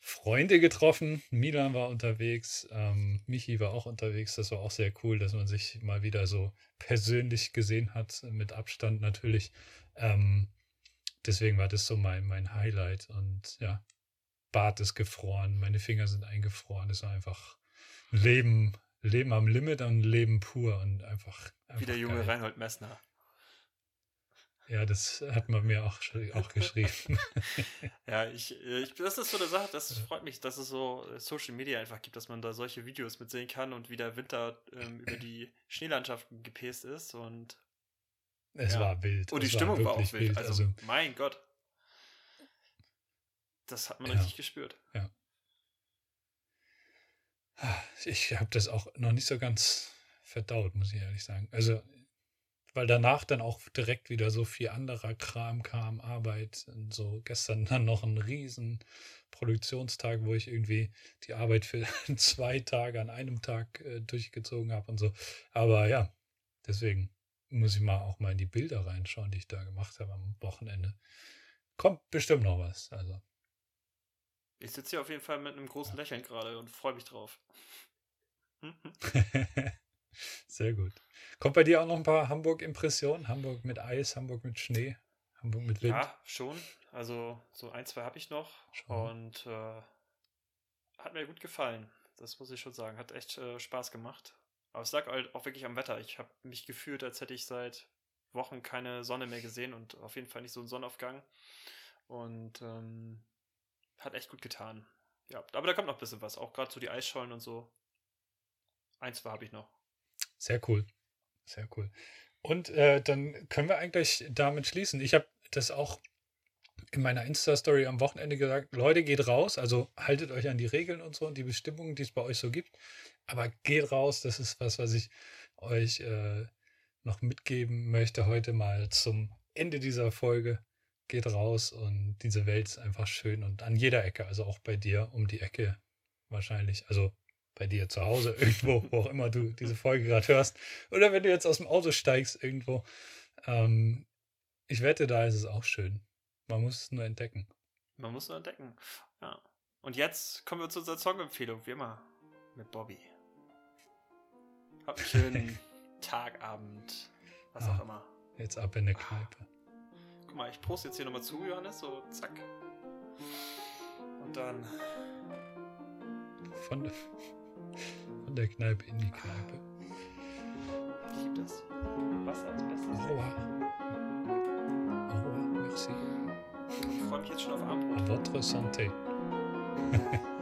Freunde getroffen. Milan war unterwegs, ähm, Michi war auch unterwegs. Das war auch sehr cool, dass man sich mal wieder so persönlich gesehen hat, mit Abstand natürlich. Ähm, deswegen war das so mein, mein Highlight. Und ja, Bart ist gefroren, meine Finger sind eingefroren. Es war einfach Leben, Leben am Limit und Leben pur und einfach. einfach Wie der junge geil. Reinhold Messner. Ja, das hat man mir auch, auch geschrieben. ja, ich, ich, das ist so eine Sache, das freut mich, dass es so äh, Social Media einfach gibt, dass man da solche Videos mitsehen kann und wie der Winter ähm, über die Schneelandschaften gepäst ist und es ja. war wild. Und die es Stimmung war, war auch wild. wild. Also, also, mein Gott. Das hat man ja. richtig gespürt. Ja. Ich habe das auch noch nicht so ganz verdaut, muss ich ehrlich sagen. Also weil danach dann auch direkt wieder so viel anderer Kram kam, Arbeit und so. Gestern dann noch ein riesen Produktionstag, wo ich irgendwie die Arbeit für zwei Tage an einem Tag äh, durchgezogen habe und so. Aber ja, Deswegen muss ich mal auch mal in die Bilder reinschauen, die ich da gemacht habe am Wochenende. Kommt bestimmt noch was. Also. Ich sitze hier auf jeden Fall mit einem großen ja. Lächeln gerade und freue mich drauf. Sehr gut. Kommt bei dir auch noch ein paar Hamburg-Impressionen? Hamburg mit Eis, Hamburg mit Schnee, Hamburg mit Wind? Ja, schon. Also so ein, zwei habe ich noch. Schon. Und äh, hat mir gut gefallen. Das muss ich schon sagen. Hat echt äh, Spaß gemacht. Aber es lag halt auch wirklich am Wetter. Ich habe mich gefühlt, als hätte ich seit Wochen keine Sonne mehr gesehen und auf jeden Fall nicht so einen Sonnenaufgang. Und ähm, hat echt gut getan. Ja, aber da kommt noch ein bisschen was. Auch gerade so die Eisschollen und so. Ein, zwei habe ich noch. Sehr cool. Sehr cool. Und äh, dann können wir eigentlich damit schließen. Ich habe das auch in meiner Insta-Story am Wochenende gesagt, Leute, geht raus, also haltet euch an die Regeln und so und die Bestimmungen, die es bei euch so gibt. Aber geht raus, das ist was, was ich euch äh, noch mitgeben möchte heute mal zum Ende dieser Folge. Geht raus und diese Welt ist einfach schön und an jeder Ecke, also auch bei dir um die Ecke wahrscheinlich. Also bei dir zu Hause irgendwo, wo auch immer du diese Folge gerade hörst. Oder wenn du jetzt aus dem Auto steigst irgendwo. Ähm, ich wette, da ist es auch schön. Man muss es nur entdecken. Man muss es nur entdecken. Ja. Und jetzt kommen wir zu unserer Songempfehlung, wie immer, mit Bobby. Habt einen schönen Tag, Abend, was ah, auch immer. Jetzt ab in der Kneipe. Guck mal, ich poste jetzt hier nochmal zu, Johannes, so zack. Und dann. Von der, der Kneipe in die Kneipe. Ich liebe das. Wasser als Bestes. Aua. Aua, merci. Ich freue mich jetzt schon auf Abendbrot. A votre santé.